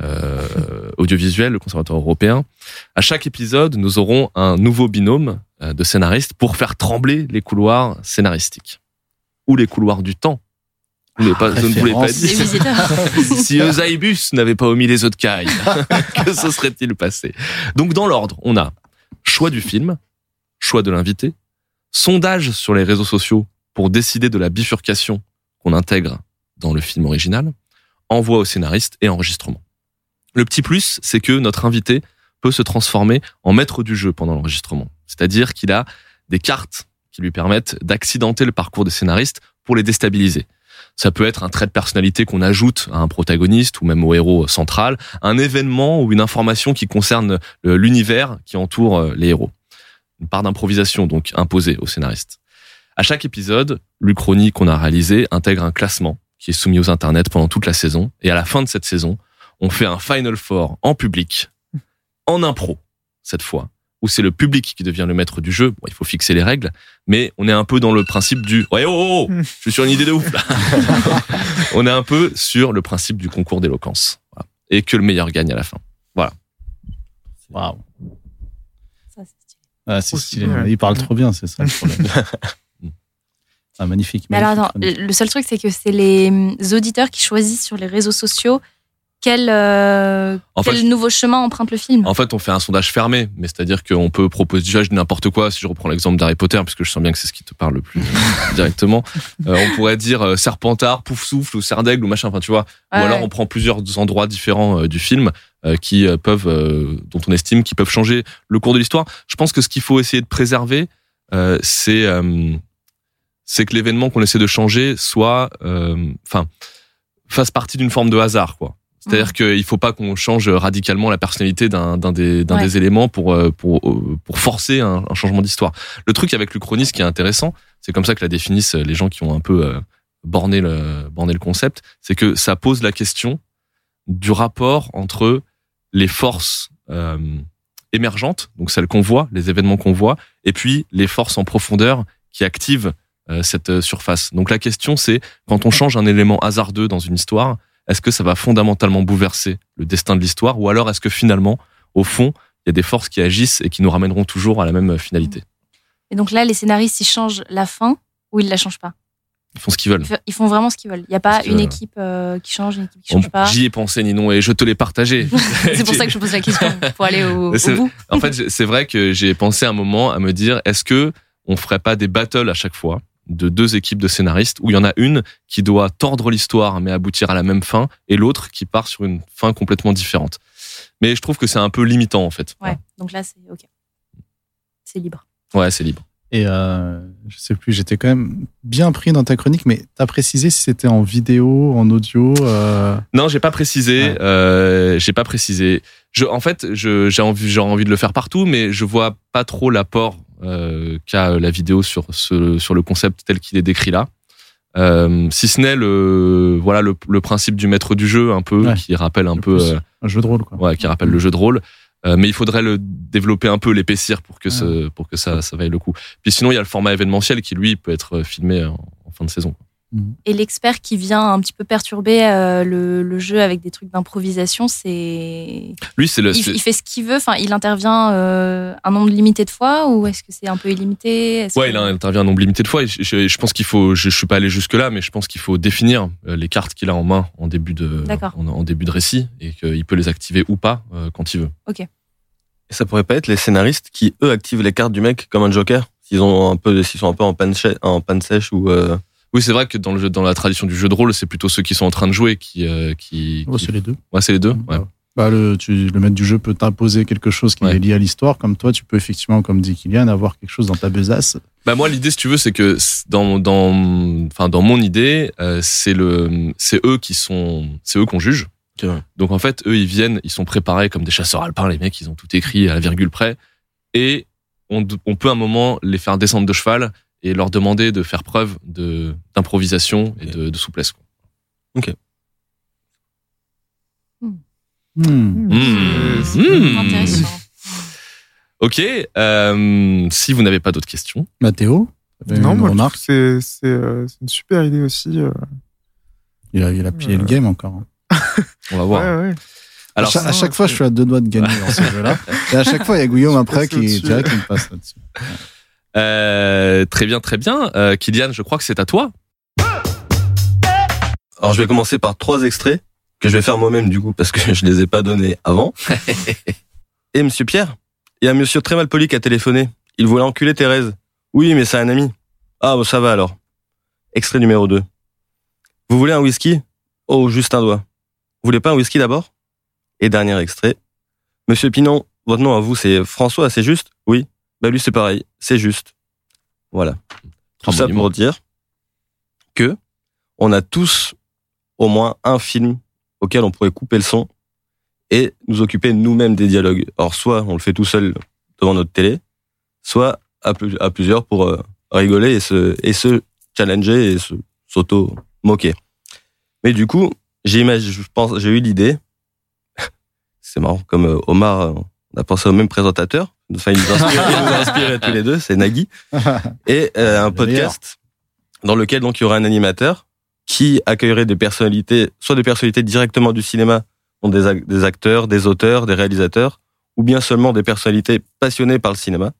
A: euh, audiovisuelle, le Conservatoire européen. À chaque épisode, nous aurons un nouveau binôme euh, de scénaristes pour faire trembler les couloirs scénaristiques. Ou les couloirs du temps. Pas, je ne pas si Eusaïbus n'avait pas omis les eaux de caille, que se serait-il passé? Donc dans l'ordre, on a choix du film, choix de l'invité, sondage sur les réseaux sociaux pour décider de la bifurcation qu'on intègre dans le film original, envoi au scénariste et enregistrement. Le petit plus, c'est que notre invité peut se transformer en maître du jeu pendant l'enregistrement. C'est-à-dire qu'il a des cartes qui lui permettent d'accidenter le parcours des scénaristes pour les déstabiliser. Ça peut être un trait de personnalité qu'on ajoute à un protagoniste ou même au héros central, un événement ou une information qui concerne euh, l'univers qui entoure euh, les héros. Une part d'improvisation donc imposée au scénariste. À chaque épisode, l'Uchronie qu'on a réalisé intègre un classement qui est soumis aux internets pendant toute la saison. Et à la fin de cette saison, on fait un Final Four en public, en impro, cette fois, où c'est le public qui devient le maître du jeu. Bon, il faut fixer les règles, mais on est un peu dans le principe du ouais oh, oh, oh, je suis sur une idée de ouf. là. on est un peu sur le principe du concours d'éloquence Voilà. et que le meilleur gagne à la fin.
B: Waouh.
C: Ça, c'est stylé.
B: Ah, c'est stylé. Il parle trop bien, c'est ça le problème. ah, magnifique.
C: Mais alors, attends, le seul truc, c'est que c'est les hum, auditeurs qui choisissent sur les réseaux sociaux quel, euh,
A: En
C: quel
A: fait,
C: nouveau chemin emprunte le film.
A: En fait, on fait un sondage fermé, mais c'est-à-dire qu'on peut proposer déjà n'importe quoi. Si je reprends l'exemple d'Harry Potter, puisque je sens bien que c'est ce qui te parle le plus directement, euh, on pourrait dire euh, Serpentard, Pouf souffle ou Serdaigle ou machin. Enfin, tu vois.
C: Ouais,
A: ou alors
C: ouais.
A: on prend plusieurs endroits différents euh, du film qui peuvent, dont on estime, qui peuvent changer le cours de l'histoire. Je pense que ce qu'il faut essayer de préserver, c'est euh, c'est que l'événement qu'on essaie de changer soit, euh, enfin, fasse partie d'une forme de hasard, quoi. C'est-à-dire qu'il faut pas qu'on change radicalement la personnalité d'un des,
C: Ouais.
A: des éléments pour, euh, pour, euh, pour forcer un, un changement d'histoire. Le truc avec l'Uchronie, qui est intéressant, c'est comme ça que la définissent les gens qui ont un peu euh, borné, le, borné le concept, c'est que ça pose la question du rapport entre les forces euh, émergentes, donc celles qu'on voit, les événements qu'on voit, et puis les forces en profondeur qui activent euh, cette surface. Donc la question, c'est quand on change un élément hasardeux dans une histoire, est-ce que ça va fondamentalement bouleverser le destin de l'histoire, ou alors est-ce que finalement, au fond, il y a des forces qui agissent et qui nous ramèneront toujours à la même finalité?
C: Et donc là, les scénaristes, ils changent la fin ou ils la changent pas?
A: Ils font ce qu'ils veulent.
C: Ils font vraiment ce qu'ils veulent. Il n'y a pas une équipe euh, qui change, une équipe qui change pas.
A: J'y ai pensé, Ninon, et je te l'ai partagé.
C: C'est pour ça que je pose la question, pour aller au, au bout.
A: En fait, c'est vrai que j'ai pensé un moment à me dire, est-ce que on ferait pas des battles à chaque fois? De deux équipes de scénaristes où il y en a une qui doit tordre l'histoire mais aboutir à la même fin et l'autre qui part sur une fin complètement différente. Mais je trouve que c'est un peu limitant en fait.
C: Ouais, donc là, c'est OK. C'est libre.
A: Ouais, c'est libre.
B: Et euh, je sais plus, j'étais quand même bien pris dans ta chronique, mais t'as précisé si c'était en vidéo, en audio. euh,
A: Non, j'ai pas précisé.
B: Ouais.
A: Euh, j'ai pas précisé. Je, en fait, je- j'ai envie, j'aurais envie de le faire partout, mais je vois pas trop l'apport qu'a la vidéo sur ce, sur le concept tel qu'il est décrit là. Euh, si ce n'est le, voilà, le, le principe du maître du jeu un peu,
B: Ouais.
A: qui rappelle un peu, euh,
B: un jeu de rôle, quoi.
A: ouais, qui rappelle le jeu de rôle. Euh, mais il faudrait le développer un peu, l'épaissir pour que ce, pour que ça, ça vaille le coup. Puis sinon, il y a le format événementiel qui lui peut être filmé en, en fin de saison.
C: Et l'expert qui vient un petit peu perturber euh, le, le jeu avec des trucs d'improvisation, c'est.
A: Lui, c'est le,
C: Il, il fait ce qu'il veut. Enfin, il intervient euh, un nombre limité de fois ou est-ce que c'est un peu illimité?
A: Ouais,
C: que-
A: il intervient un nombre limité de fois. Et je, je- je pense qu'il faut, je, je suis pas allé jusque là, mais je pense qu'il faut définir euh, les cartes qu'il a en main en début de,
C: D'accord.
A: en, en début de récit et qu'il peut les activer ou pas euh, quand il veut.
D: Et ça pourrait pas être les scénaristes qui, eux, activent les cartes du mec comme un joker? S'ils ont un peu, s'ils sont un peu en panne, en panne sèche ou, euh,
A: Oui, c'est vrai que dans le jeu, dans la tradition du jeu de rôle, c'est plutôt ceux qui sont en train de jouer qui, euh, qui,
B: Ouais,
A: qui-
B: c'est les deux.
A: ouais, c'est les deux. Ouais.
B: Bah, le, tu, le maître du jeu peut t'imposer quelque chose qui
A: Ouais.
B: est lié à l'histoire, comme toi, tu peux effectivement, comme dit Kylian, avoir quelque chose dans ta besace.
A: Bah moi l'idée si tu veux c'est que dans dans enfin dans mon idée euh, c'est le c'est eux qui sont c'est eux qu'on juge. Donc en fait eux ils viennent ils sont préparés comme des chasseurs alpins les mecs ils ont tout écrit à la virgule près et on on peut à un moment les faire descendre de cheval et leur demander de faire preuve de d'improvisation et de, de souplesse. quoi.
B: Hmm.
A: Mmh. Mmh.
C: Intéressant.
A: Ok euh, si vous n'avez pas d'autres questions.
B: Mathéo
E: Non, moi, c'est c'est, euh, c'est une super idée aussi. euh.
B: il, a, il a pillé
E: Euh.
B: le game encore. hein.
A: On va voir.
E: Ouais, ouais.
A: Alors
B: à, chaque, à
E: ça,
B: chaque fois, je suis à deux doigts de gagner dans ce jeu-là. Et à chaque fois, il y a Guillaume après qui,
E: au-dessus.
B: qui me passe là-dessus.
A: euh, très bien très bien euh, Kylian je crois que c'est à toi.
D: Alors je vais commencer par trois extraits que je vais faire moi-même du coup parce que je les ai pas donnés avant. Et Monsieur Pierre, il y a un monsieur très mal poli qui a téléphoné. Il voulait enculer Thérèse. Oui, mais c'est un ami. Ah, bon, ça va alors. Extrait numéro 2. Vous voulez un whisky? Oh, juste un doigt. Vous voulez pas un whisky d'abord? Et dernier extrait. Monsieur Pinon, votre nom à vous c'est François, c'est juste? Oui. Bah lui c'est pareil, c'est juste. Voilà. Tout ça pour dire que on a tous au moins un film auquel on pourrait couper le son et nous occuper nous-mêmes des dialogues. Alors soit on le fait tout seul devant notre télé, soit à, plus- à plusieurs pour euh, rigoler et se, et se challenger et se s'auto moquer. Mais du coup, j'ai eu l'idée. C'est marrant, comme euh, Omar, euh, on a pensé au même présentateur. Enfin, il nous inspire, il nous inspire tous les deux, c'est Nagui. Et euh, un podcast dans lequel donc il y aura un animateur qui accueillerait des personnalités, soit des personnalités directement du cinéma, donc des, ac- des acteurs, des auteurs, des réalisateurs, ou bien seulement des personnalités passionnées par le cinéma.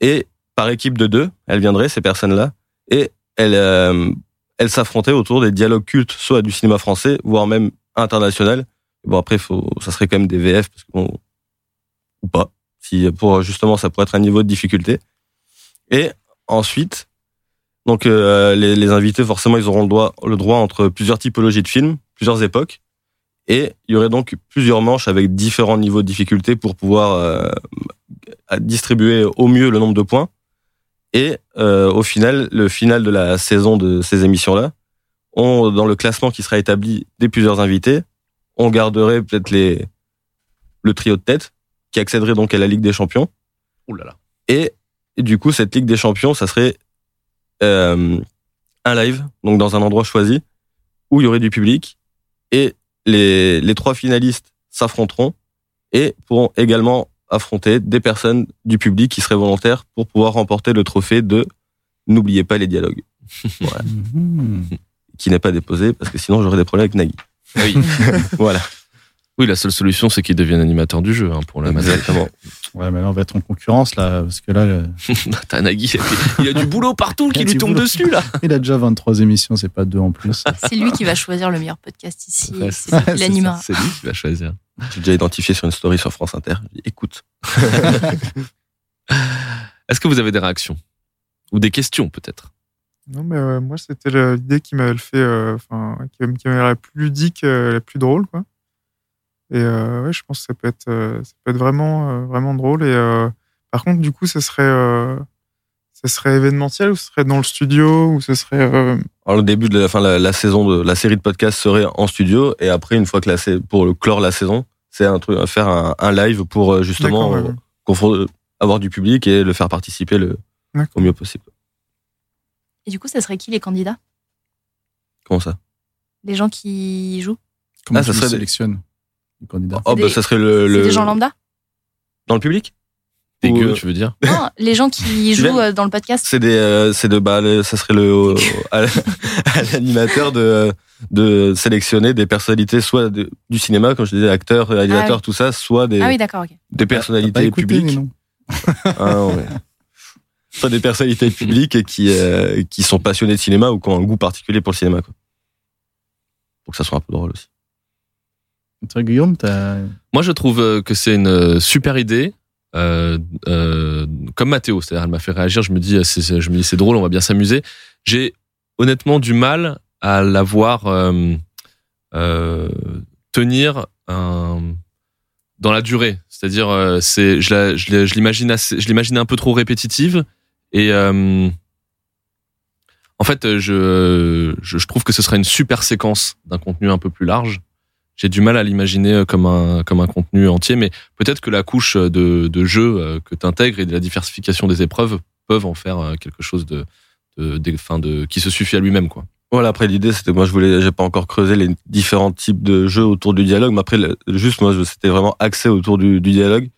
D: Et par équipe de deux, elles viendraient, ces personnes-là, et elles, euh, elles s'affrontaient autour des dialogues cultes, soit du cinéma français, voire même international. Bon, après, faut, ça serait quand même des VF, parce que bon, ou pas. Si, pour, justement, ça pourrait être un niveau de difficulté. Et ensuite, donc, euh, les, invités, forcément, ils auront le droit, entre plusieurs typologies de films, plusieurs époques. Et il y aurait donc plusieurs manches avec différents niveaux de difficulté pour pouvoir euh, distribuer au mieux le nombre de points. Et euh, au final, le final de la saison de ces émissions-là, on, dans le classement qui sera établi des plusieurs invités, on garderait peut-être les le trio de tête qui accéderait donc à la Ligue des Champions.
A: Ouh là là.
D: Et, du coup, cette Ligue des Champions, ça serait euh, un live, donc dans un endroit choisi, où il y aurait du public, et les, les trois finalistes s'affronteront et pourront également affronter des personnes du public qui seraient volontaires pour pouvoir remporter le trophée de N'oubliez pas les dialogues,
B: Mhm.
D: qui n'est pas déposé parce que sinon j'aurais des problèmes avec Nagui.
A: Oui.
D: Voilà,
A: oui, la seule solution, c'est qu'il devienne animateur du jeu hein, pour la
D: exactement.
B: Ouais, mais là, on va être en concurrence, là, parce que là, euh,
A: T'as Nagui, il a du boulot partout qui lui tombe
B: boulot.
A: dessus là.
B: il a déjà 23 émissions, c'est pas deux en plus.
C: C'est lui qui va choisir le meilleur podcast ici.
A: Ouais,
C: C'est lui
B: c'est
C: qui l'animera.
A: C'est lui qui va choisir.
D: J'ai déjà identifié sur une story sur France Inter. J'ai dit, Écoute,
A: Est-ce que vous avez des réactions? Ou des questions peut-être?
E: Non, mais euh, moi, c'était le- l'idée qui m'avait le fait, euh, enfin, qui, qui m'avait la plus ludique, euh, la plus drôle, quoi. Et euh, ouais, je pense que ça peut être, euh, ça peut être vraiment, euh, vraiment drôle. Et euh, par contre, du coup, ce serait, euh, ce serait événementiel ou ce serait dans le studio ou ce serait. euh,
D: Alors, le début de la fin, la, la saison de la série de podcasts serait en studio et après, une fois que la, pour le clore la saison, c'est un truc, faire un, un live pour justement euh,
E: ouais.
D: avoir du public et le faire participer le, au mieux possible.
C: Et du coup, ça serait qui les candidats?
D: Comment ça?
C: Les gens qui jouent?
B: Comment
D: Ah,
B: tu
D: ça
B: le
D: serait des-
B: sélectionnes, le candidat
D: Oh,
C: des-
D: bah, ça serait le,
C: C'est
D: le
C: des gens lambda
D: dans le public?
A: Dégueu,
D: Ou, euh,
A: tu veux dire?
C: Non, les gens qui jouent euh, dans le podcast.
D: C'est des, euh, c'est de, bah, le- ça serait le, à, à l'animateur de, de sélectionner des personnalités, soit de- du cinéma, comme je disais, acteurs, réalisateurs,
C: Ah oui.
D: tout ça, soit des,
C: Ah oui, d'accord, ok.
D: des personnalités
B: écouté,
D: publiques.
B: mais non.
D: Ah, non, ouais. Soit des personnalités publiques qui, euh, qui sont passionnés de cinéma ou qui ont un goût particulier pour le cinéma, quoi. Pour que ça soit un peu drôle aussi.
B: Toi, Guillaume, t'as.
A: Moi, je trouve euh, que c'est une euh, super idée. Euh, comme Mathéo, c'est-à-dire elle m'a fait réagir. Je me dis, c'est, drôle, on va bien s'amuser. J'ai honnêtement du mal à la voir tenir dans la durée. C'est-à-dire, c'est, je, l'imagine un peu trop répétitive et en fait, je, je trouve que ce serait une super séquence d'un contenu un peu plus large. J'ai du mal à l'imaginer euh, comme un, comme un contenu entier, mais peut-être que la couche de, de jeu euh, que tu intègres et de la diversification des épreuves peuvent en faire euh, quelque chose de, de, de, enfin, de qui se suffit à lui-même. quoi.
D: Voilà, après l'idée c'était moi je voulais j'ai pas encore creusé les différents types de jeux autour du dialogue, mais après juste moi je- c'était vraiment axé autour du, du dialogue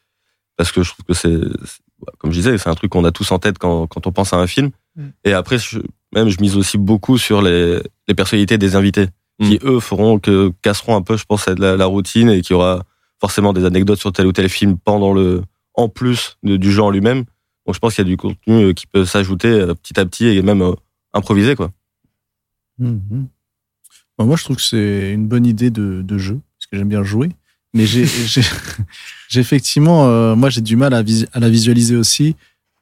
D: parce que je trouve que c'est c'est- comme je disais, c'est un truc qu'on a tous en tête quand, quand on pense à un film.
E: Mm.
D: Et après je, même je mise aussi beaucoup sur les, les personnalités des invités qui eux feront que casseront un peu je pense la, la routine et qui aura forcément des anecdotes sur tel ou tel film pendant le en plus de- du jeu en lui-même. Donc je pense qu'il y a du contenu euh, qui peut s'ajouter euh, petit à petit et même euh, improviser quoi.
B: Mhm. Bon, moi, je trouve que c'est une bonne idée de, de jeu, parce que j'aime bien jouer. Mais j'ai j'ai- j'ai effectivement, euh, moi, j'ai du mal à, vis- à la visualiser aussi,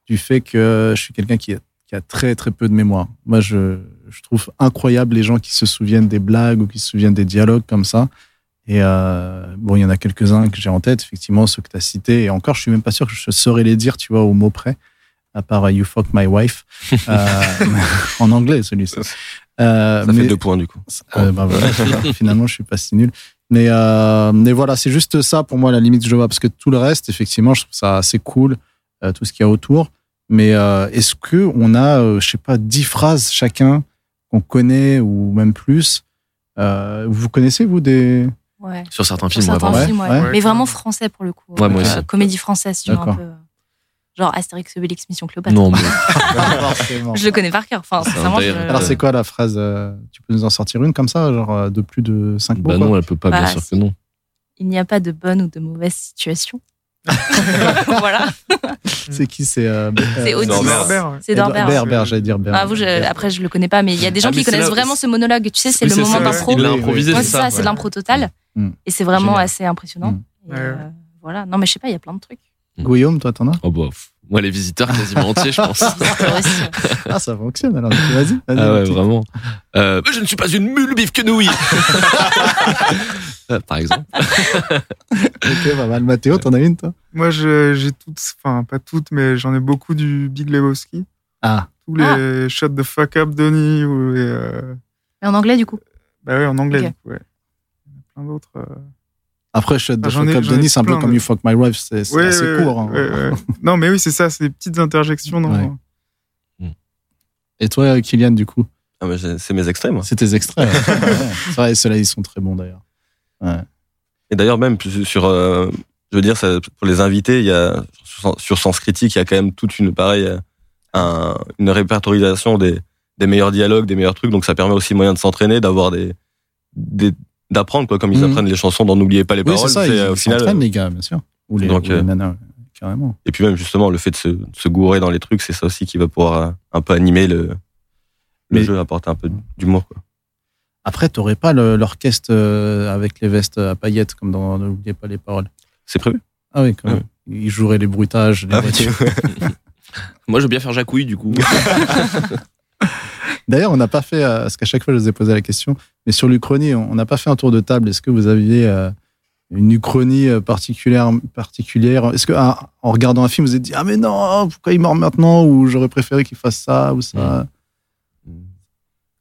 B: du fait que je suis quelqu'un qui, a- qui a très, très peu de mémoire. Moi, je, je trouve incroyable les gens qui se souviennent des blagues ou qui se souviennent des dialogues comme ça. Et euh, bon, il y en a quelques-uns que j'ai en tête, effectivement, ceux que tu as cités. Et encore, je suis même pas sûr que je saurais les dire, tu vois, au mot près, à part euh, You fuck my wife. Euh, en anglais, celui-ci. Euh,
D: Ça
B: mais-
D: fait deux points du coup.
B: bah voilà, finalement, je suis pas si nul. Mais, mais voilà, c'est juste ça pour moi la limite que je vois. Parce que tout le reste, effectivement, je trouve ça assez cool, tout ce qu'il y a autour. Mais est-ce que on a, je sais pas, dix phrases chacun qu'on connaît ou même plus euh, Vous connaissez, vous, des.
C: Ouais.
A: Sur certains films, ouais,
C: certains
A: vraiment.
C: films, ouais.
B: Ouais.
C: Mais vraiment français pour le coup.
A: Ouais, moi
C: Euh,
A: aussi.
C: comédie française, si un peu. Genre Astérix Obélix Mission Cléopâtre.
A: Non, mais.
C: Je le connais par cœur. Enfin, je-.
B: Alors, c'est quoi la phrase euh, Tu peux nous en sortir une comme ça, genre de plus de 5 mots
A: bah non, elle peut pas, bien
C: Bah,
A: sûr
C: si.
A: que non.
C: Il n'y a pas de bonne ou de mauvaise situation. voilà.
B: C'est qui C'est euh,
C: C'est
B: euh,
C: Otis. C'est Norbert.
B: J'allais dire Berbère.
C: Ah, vous, je- après, je le connais pas, mais il y a des gens
A: Ah, mais
C: qui connaissent vraiment ce monologue. Tu sais, c'est
A: Oui,
C: le moment d'impro.
A: Il l'a
B: Oui,
A: improvisé,
C: Ouais,
A: c'est
C: ça, c'est de l'impro total.
B: Mm.
C: Et c'est vraiment
B: Génial.
C: assez impressionnant.
B: Mm.
C: Et, euh,
E: ouais.
C: voilà. Non, mais je sais pas, il y a plein de trucs.
B: Guillaume, toi, t'en as?
A: Oh, bah, pff, moi, les visiteurs quasiment entiers, je pense.
B: Ah, ça fonctionne alors. Vas-y, vas-y.
A: Ah ouais, vraiment. Euh, je ne suis pas une mule bif que nouilles. Euh, Par exemple.
B: Ok, pas mal. Mathéo, t'en as une, toi?
E: Moi, j'ai toutes, enfin, pas toutes, mais j'en ai beaucoup du Big Lebowski.
B: Ah,
E: Tous les Shut the fuck up, Denis, ou les. euh,
C: Mais en anglais, du coup?
E: Bah ouais, en anglais, du coup, ouais. Il y a plein d'autres. euh.
B: après, Shut the
E: Ah,
B: Fuck
E: ai-
B: Up Denis, c'est un peu comme. You Fuck My Wife, c'est
E: Ouais,
B: assez
E: ouais,
B: court. hein.
E: ouais, ouais. non, mais oui, c'est ça, c'est des petites interjections dans.
B: Ouais. Et toi, Kylian, du coup?
D: Ah, c'est mes extraits, moi.
B: C'est tes extraits. ouais. Ouais. C'est vrai, ceux-là, ils sont très bons d'ailleurs. Ouais.
D: Et d'ailleurs, même sur, euh, je veux dire, ça, pour les invités, il y a sur, Sens Critique, il y a quand même toute une pareil, euh, un, une répertorisation des, des meilleurs dialogues, des meilleurs trucs. Donc ça permet aussi moyen de s'entraîner, d'avoir des, des d'apprendre quoi, comme ils
B: Mhm.
D: apprennent les chansons, dont n'oubliez pas les
B: Oui,
D: paroles.
B: c'est ça, ils
D: euh, au
B: ils
D: final,
B: les gars, bien sûr. Ou les,
D: Donc,
B: ou les nanas, ouais, carrément.
D: et puis même justement le fait de se, de se gourer dans les trucs, c'est ça aussi qui va pouvoir un peu animer le, le
B: Mais-
D: jeu, apporter un peu d'humour. Quoi.
B: Après, t'aurais pas le- l'orchestre euh, avec les vestes à paillettes, comme dans N'oubliez pas les paroles.
D: C'est prévu?
B: Ah oui, quand même. Ils joueraient les bruitages, les
D: Ah,
B: voitures.
A: Moi, je veux bien faire Jacouille, du coup.
B: D'ailleurs, on n'a pas fait, euh, parce qu'à chaque fois, je vous ai posé la question, mais sur l'Uchronie, on n'a pas fait un tour de table. Est-ce que vous aviez euh, une Uchronie particulière, particulière? Est-ce que ah, en regardant un film, vous vous êtes dit Ah, mais non, pourquoi il meurt maintenant? Ou j'aurais préféré qu'il fasse ça ou ça?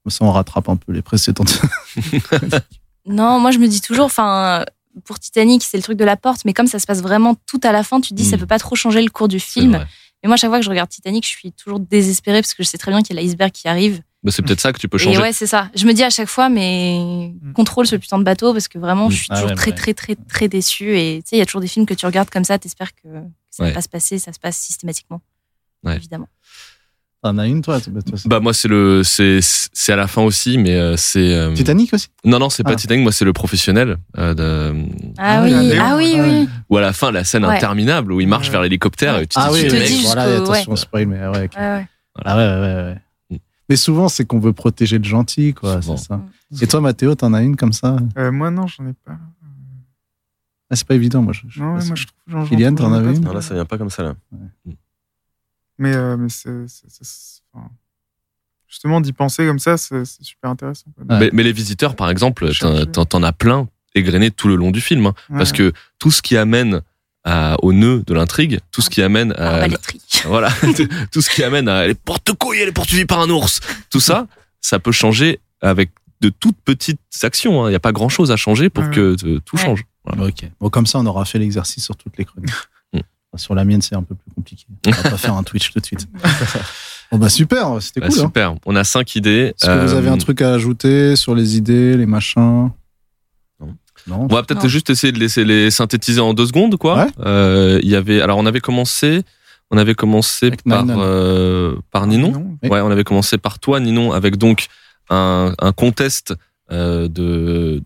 B: Comme ça, on rattrape un peu les précédentes.
C: Non, moi, je me dis toujours, enfin, pour Titanic, c'est le truc de la porte, mais comme ça se passe vraiment tout à la fin, tu te dis, ça
A: Mm.
C: peut pas trop changer le cours du film. Mais moi, chaque fois que je regarde Titanic, je suis toujours désespérée parce que je sais très bien qu'il y a l'iceberg qui arrive.
A: Bah, c'est peut-être ça que tu peux
C: Et
A: changer.
C: ouais, c'est ça. Je me dis à chaque fois, mais
E: Mm.
C: contrôle ce putain de bateau parce que vraiment,
A: Mm.
C: je suis
B: Ah
C: toujours
B: ouais,
C: très,
B: ouais.
C: très, très, très déçue. Et tu sais, il y a toujours des films que tu regardes comme ça, t'espères que, que ça
A: Ouais.
C: va pas se passer, ça se passe systématiquement.
A: Ouais.
C: Évidemment.
B: T'en as une, toi,
A: Bah moi c'est le c'est c'est à la fin aussi mais euh, c'est euh,
B: Titanic aussi?
A: Non non c'est pas
B: Ah.
A: Titanic moi c'est le professionnel euh, de,
C: Ah,
B: Ah
C: oui,
B: oui,
C: ah oui,
B: ah
C: oui.
B: oui.
A: ou à la fin la scène
C: Ouais.
A: interminable où il marche
E: Ouais.
A: vers l'hélicoptère et tu te
B: Ah oui,
C: te
A: mais-
C: dis
B: voilà, attention, spoil, mais ouais.
C: Ouais, ouais.
B: Ah ouais, ouais, ouais, ouais. Mais souvent, c'est qu'on veut protéger le gentil, quoi, c'est ça. Et toi, Mathéo, t'en as une comme ça?
E: Euh, moi, non, j'en ai pas.
B: ah, C'est pas évident, moi. Je,
E: Non, ouais, moi, je trouve.
B: Kylian, t'en avais une?
D: là, ça vient pas comme ça là.
E: Mais, euh, mais c'est. c'est- c'est- enfin, Justement, d'y penser comme ça, c'est c'est super intéressant. quoi.
B: Ouais.
A: mais, mais les visiteurs par exemple t'en-
E: Chercher.
A: t'en t'en as plein égrenés tout le long du film hein. parce que tout ce qui amène à- au nœud de l'intrigue tout ce qui amène à
C: Arbalétrie.
A: voilà tout ce qui amène à les porte-couilles elle est poursuivie par un ours tout ça ça peut changer avec de toutes petites actions hein. il n'y a pas grand chose à changer pour
E: Ouais.
A: que euh, tout
C: Ouais.
A: change Voilà.
B: Ok. Bon, comme ça, on aura fait l'exercice sur toutes les chroniques. Sur la mienne, c'est un peu plus compliqué. On va pas faire un Twitch tout de suite. Bon, bah super, c'était
A: Bah,
B: cool. hein.
A: super on a cinq idées
B: Est-ce que vous
A: Euh,
B: avez un truc à ajouter sur les idées, les machins?
D: Non.
B: Non.
A: On va peut-être juste essayer de laisser les synthétiser en deux secondes, quoi.
B: Ouais.
A: Euh, Il y avait, alors on avait commencé, on avait commencé
B: Avec
A: par
B: Ninon.
A: euh, par Ninon. Ouais, on avait commencé par toi, Ninon, avec donc un, un contest euh, de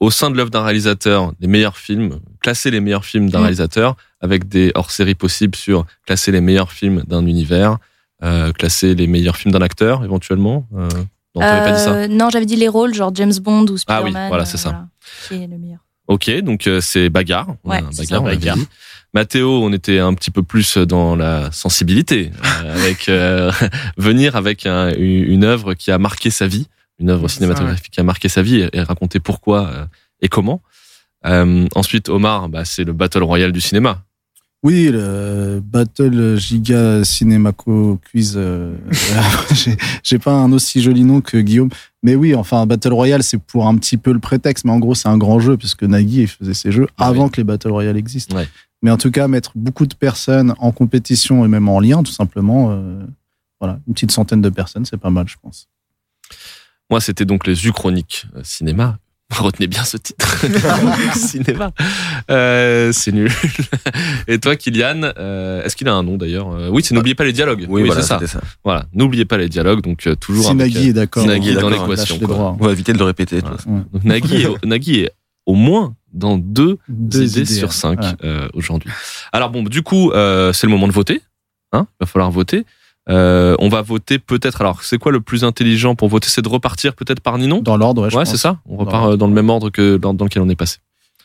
A: au sein de l'œuvre d'un réalisateur, les meilleurs films, classer les meilleurs films d'un
C: Mm.
A: réalisateur, avec des hors-séries possibles sur classer les meilleurs films d'un univers, euh, classer les meilleurs films d'un acteur, éventuellement. Euh, non, t'avais pas dit ça?
C: Euh, non, j'avais dit les rôles, genre James Bond ou
A: Ah
C: Spider-Man.
A: oui, voilà, c'est ça.
C: voilà, qui est le meilleur.
A: Ok, donc euh, c'est bagarre. On
C: Ouais,
A: bagarre,
C: ça,
A: on a
B: bagarre.
A: dit. Mathéo, on était un petit peu plus dans la sensibilité, euh, avec euh, venir avec un- une une œuvre qui a marqué sa vie, une œuvre cinématographique qui a marqué sa vie et, et raconter pourquoi euh, et comment. Euh, ensuite, Omar, bah, c'est le battle royal du cinéma.
B: Oui, le Battle Giga Cinémaco Quiz. euh, j'ai- J'ai pas un aussi joli nom que Guillaume. Mais oui, enfin, Battle Royale, c'est pour un petit peu le prétexte. Mais en gros, c'est un grand jeu, puisque Nagui il faisait ses jeux
A: Ah
B: avant
A: oui.
B: que les Battle Royale existent.
A: Ouais.
B: Mais en tout cas, mettre beaucoup de personnes en compétition et même en lien, tout simplement, euh, voilà, une petite centaine de personnes, c'est pas mal, je pense.
A: Moi, c'était donc les Uchroniques euh, cinéma. Retenez bien ce titre. Cinéma. Euh, c'est nul. Et toi, Kylian, euh, est-ce qu'il a un nom d'ailleurs Oui, c'est N'oubliez pas les dialogues.
D: Oui, voilà,
A: c'est ça. Voilà, n'oubliez pas les dialogues. Donc euh, toujours.
B: Si
A: avec,
B: Nagui est d'accord.
A: Nagui est dans l'équation.
D: On va éviter de le répéter. de toute
A: Voilà.
D: façon.
B: Ouais.
A: Donc Nagui est, Nagui est au moins dans deux,
B: Deux
A: idées,
B: idées,
A: sur
B: ouais.
A: cinq
B: Ouais.
A: euh, aujourd'hui. Alors bon, du coup, euh, c'est le moment de voter. Hein Il va falloir voter. Euh, on va voter peut-être. Alors, c'est quoi le plus intelligent pour voter? C'est de repartir peut-être par Ninon?
B: Dans l'ordre, ouais,
A: ouais, c'est ça. On repart
B: Dans-
A: euh, dans le même ordre que dans, dans lequel on est passé.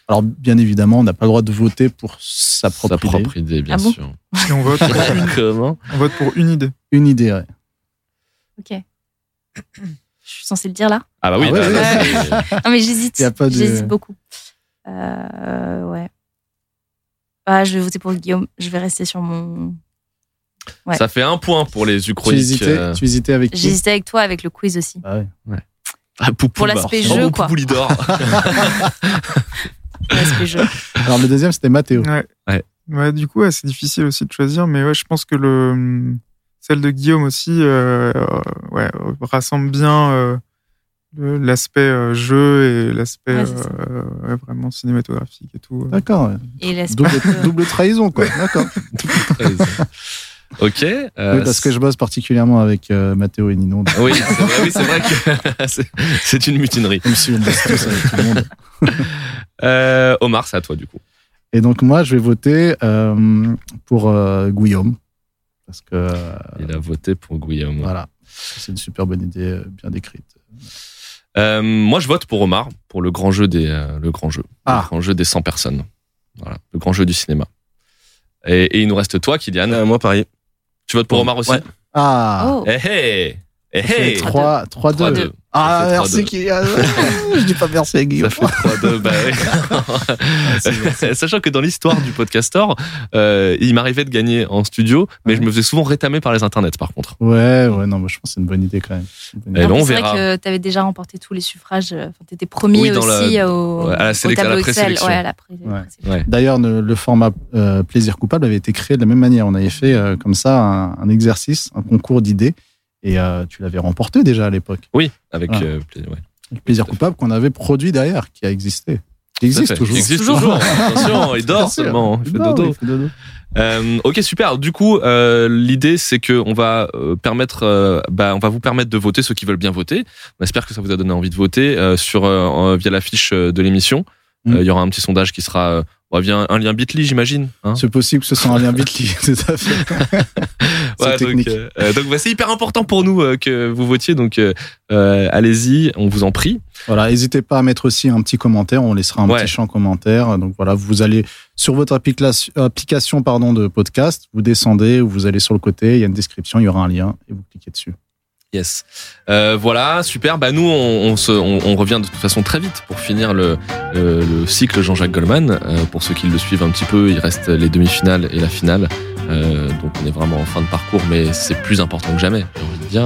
B: Alors, bien évidemment, on n'a pas le droit de voter pour sa propre,
A: Sa
B: idée.
A: propre idée, bien
C: Ah bon
A: sûr.
E: Et on vote, pour une,
A: Comment?
E: On vote pour une idée.
B: Une idée, ouais.
C: Ok. Je suis censée le dire là?
A: Ah bah oui.
B: Ah ouais,
A: bah,
B: ouais.
A: là, c'est-
C: Non, mais j'hésite.
B: De-
C: J'hésite beaucoup. Euh, ouais. Ah, je vais voter pour Guillaume. Je vais rester sur mon. Ouais.
A: Ça fait un point pour les
B: Tu
A: Uchroniques.
B: hésitais,
A: euh,
B: tu hésitais avec qui?
C: J'hésitais avec toi avec le quiz aussi.
B: Ah ouais.
A: ah, Poupou,
C: Pour l'aspect jeu,
A: bravo,
C: quoi.
A: Lidor.
C: L'aspect jeu.
B: Alors, le deuxième, c'était Mathéo.
E: Ouais.
A: Ouais.
E: Ouais, du coup, ouais, c'est difficile aussi de choisir, mais ouais, je pense que le, celle de Guillaume aussi euh, euh, ouais, rassemble bien euh, l'aspect euh, jeu et l'aspect
C: Ouais,
E: euh, vraiment cinématographique et tout.
B: D'accord. Double, double trahison, quoi. D'accord.
A: ok. euh,
B: oui, parce que je bosse particulièrement avec euh, Mathéo et Ninon. donc,
A: Oui, c'est vrai, oui, c'est vrai que c'est- une mutinerie.
B: Même si on bosse tous avec tout le monde.
A: Euh, Omar, c'est à toi du coup.
B: Et donc, moi, je vais voter euh, pour euh, Guillaume. Parce que, euh,
A: Il a voté pour Guillaume.
B: voilà, c'est une super bonne idée, bien décrite.
A: Euh, moi, je vote pour Omar, pour le grand jeu des, euh, le grand jeu,
B: Ah.
A: le grand jeu des 100 personnes. Voilà, le grand jeu du cinéma. Et, et il nous reste toi, Kylian.
D: Euh, moi, pareil.
A: Tu votes pour Omar aussi
D: Ouais.
B: Ah
C: Oh.
A: Eh hey, hey.
B: 3, 3, 2.
A: 3-2.
B: Ah, merci
A: 3-2.
B: Kylian. je dis pas merci à
A: Ça
B: Guillaume.
A: fait 3-2. bah. Sachant que dans l'histoire du podcaster, euh, il m'arrivait de gagner en studio, mais je me faisais souvent rétamer par les internets par contre.
B: Ouais, ouais, non, moi, je pense que c'est une bonne idée quand même. C'est idée.
A: ben, on
C: c'est
A: verra.
C: vrai que tu avais déjà remporté tous les suffrages. euh, Enfin, tu étais premier
A: Oui, dans
C: aussi
A: la-
C: au,
A: ouais, à la
C: au tableau Excel.
B: D'ailleurs, le, le format euh, plaisir coupable avait été créé de la même manière. On avait fait euh, comme ça un, un exercice, un concours d'idées, et euh, tu l'avais remporté déjà à l'époque.
A: Oui, avec
B: Ah.
A: euh, ouais.
B: Le plaisir coupable qu'on avait produit derrière, qui a existé.
A: À
B: existe toujours.
A: Il existe
C: Toujours.
A: Attention, il dort seulement. Il fait dodo.
B: il fait dodo.
A: Euh, ok super. Du coup, euh, l'idée c'est que on va permettre, euh, bah, on va vous permettre de voter ceux qui veulent bien voter. On espère que ça vous a donné envie de voter sur via la fiche euh, de l'émission.
B: Mm.
A: Il y aura un petit sondage qui sera bon, via un lien Bitly, j'imagine. Hein
B: C'est possible que ce soit un lien Bitly, tout à fait.
A: Ouais, donc, euh, euh, donc bah, c'est hyper important pour nous euh, que vous votiez. Donc euh, allez-y, on vous en prie.
B: Voilà, n'hésitez pas à mettre aussi un petit commentaire, on laissera un
A: Ouais.
B: petit champ commentaire. Donc voilà, vous allez sur votre application, application pardon, de podcast, vous descendez, vous allez sur le côté, il y a une description, il y aura un lien et vous cliquez dessus.
A: Yes. Euh, voilà, super. Bah nous, on, se, on, revient de toute façon très vite pour finir le, le, le cycle Jean-Jacques Goldman. Euh, pour ceux qui le suivent un petit peu, il reste les demi-finales et la finale. Euh, donc on est vraiment en fin de parcours, mais c'est plus important que jamais, j'ai envie de dire.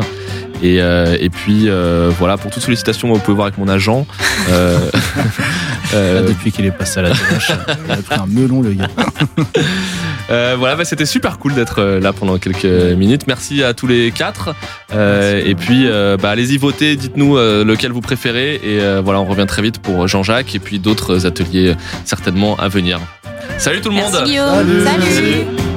A: Et, euh, et puis euh, voilà, pour toute sollicitation, vous pouvez voir avec mon agent. Euh,
B: Là,
A: euh,
B: depuis qu'il est passé à la tâche, il a pris un melon, le gars.
A: Euh, voilà, bah, c'était super cool d'être euh, là pendant quelques minutes. Merci à tous les quatre. Euh, et puis, euh, bah, allez-y voter. Dites-nous euh, lequel vous préférez. Et euh, voilà, on revient très vite pour Jean-Jacques et puis d'autres ateliers certainement à venir. Salut tout le monde.
C: Merci Guillaume.
B: Salut.
C: Salut.